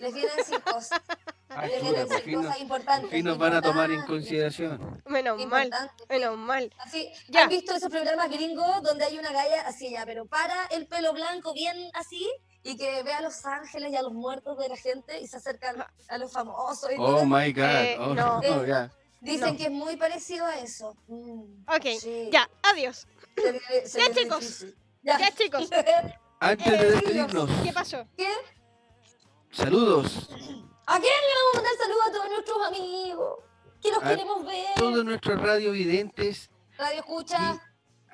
Speaker 2: Les viene a decir cosas.
Speaker 4: Ah,
Speaker 2: les viene
Speaker 4: chuta,
Speaker 2: a
Speaker 4: por
Speaker 2: decir
Speaker 4: fin nos-
Speaker 2: cosas importantes.
Speaker 4: por fin nos van a tomar en consideración.
Speaker 3: Menos mal. Menos mal.
Speaker 2: Así,
Speaker 3: Ya.
Speaker 2: ¿Han visto esos programas gringos donde hay una galla así ya, pero para el pelo blanco bien así y que ve a los ángeles y a los muertos de la gente y se acercan a los famosos y
Speaker 4: Oh my god.
Speaker 3: Eh,
Speaker 4: oh,
Speaker 3: no.
Speaker 4: oh, ya.
Speaker 2: Dicen
Speaker 3: no.
Speaker 2: que es muy parecido a eso. Mm,
Speaker 3: Ok,
Speaker 2: sí,
Speaker 3: ya, adiós.
Speaker 2: se se
Speaker 3: Ya, chicos.
Speaker 2: Ya.
Speaker 3: Ya, chicos.
Speaker 4: Antes de
Speaker 2: Eh,
Speaker 4: despedirnos,
Speaker 3: ¿Qué pasó?
Speaker 2: ¿Qué?
Speaker 4: Saludos
Speaker 2: ¿A quién le vamos a mandar saludos a todos nuestros amigos? Que los
Speaker 4: A
Speaker 2: queremos ver.
Speaker 4: todos nuestros radiovidentes,
Speaker 2: Radio escucha.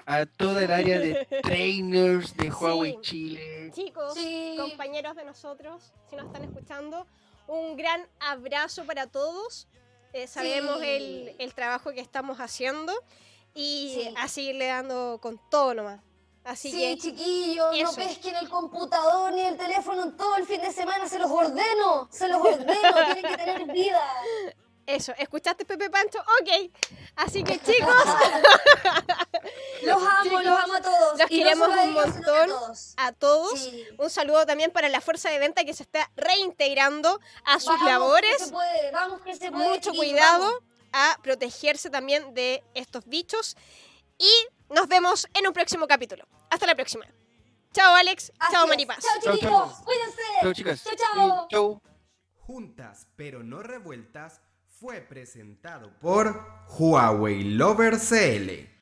Speaker 4: a toda el área de trainers de Huawei
Speaker 3: Sí.
Speaker 4: Chile.
Speaker 3: Chicos,
Speaker 2: Sí.
Speaker 3: compañeros de nosotros, si nos están escuchando, un gran abrazo para todos. Eh, sabemos
Speaker 2: Sí.
Speaker 3: el, el trabajo que estamos haciendo y
Speaker 2: Sí.
Speaker 3: a seguirle dando con todo nomás. Así
Speaker 2: Sí,
Speaker 3: que
Speaker 2: chiquillos, no pesquen el computador ni el teléfono todo el fin de semana, se los ordeno, se los ordeno, tienen que tener vida.
Speaker 3: eso, ¿escuchaste Pepe Pancho? Ok. Así que chicos,
Speaker 2: Los amo,
Speaker 3: Chicos,
Speaker 2: los amo a todos.
Speaker 3: los
Speaker 2: y
Speaker 3: queremos un
Speaker 2: que
Speaker 3: montón. a todos,
Speaker 2: Sí.
Speaker 3: un saludo también para la fuerza de venta que se está reintegrando a sus
Speaker 2: Vamos, que
Speaker 3: labores.
Speaker 2: se puede, vamos que se puede.
Speaker 3: mucho cuidado
Speaker 2: vamos.
Speaker 3: a protegerse también de estos bichos. Y nos vemos en un próximo capítulo. Hasta la próxima. Chao Alex,
Speaker 2: Así
Speaker 3: chao. Maripaz.
Speaker 2: Chao,
Speaker 4: chao.
Speaker 2: cuídense.
Speaker 4: Chao, chicas.
Speaker 2: Chao, chao.
Speaker 1: Juntas pero no revueltas fue presentado por Huawei Lover CL.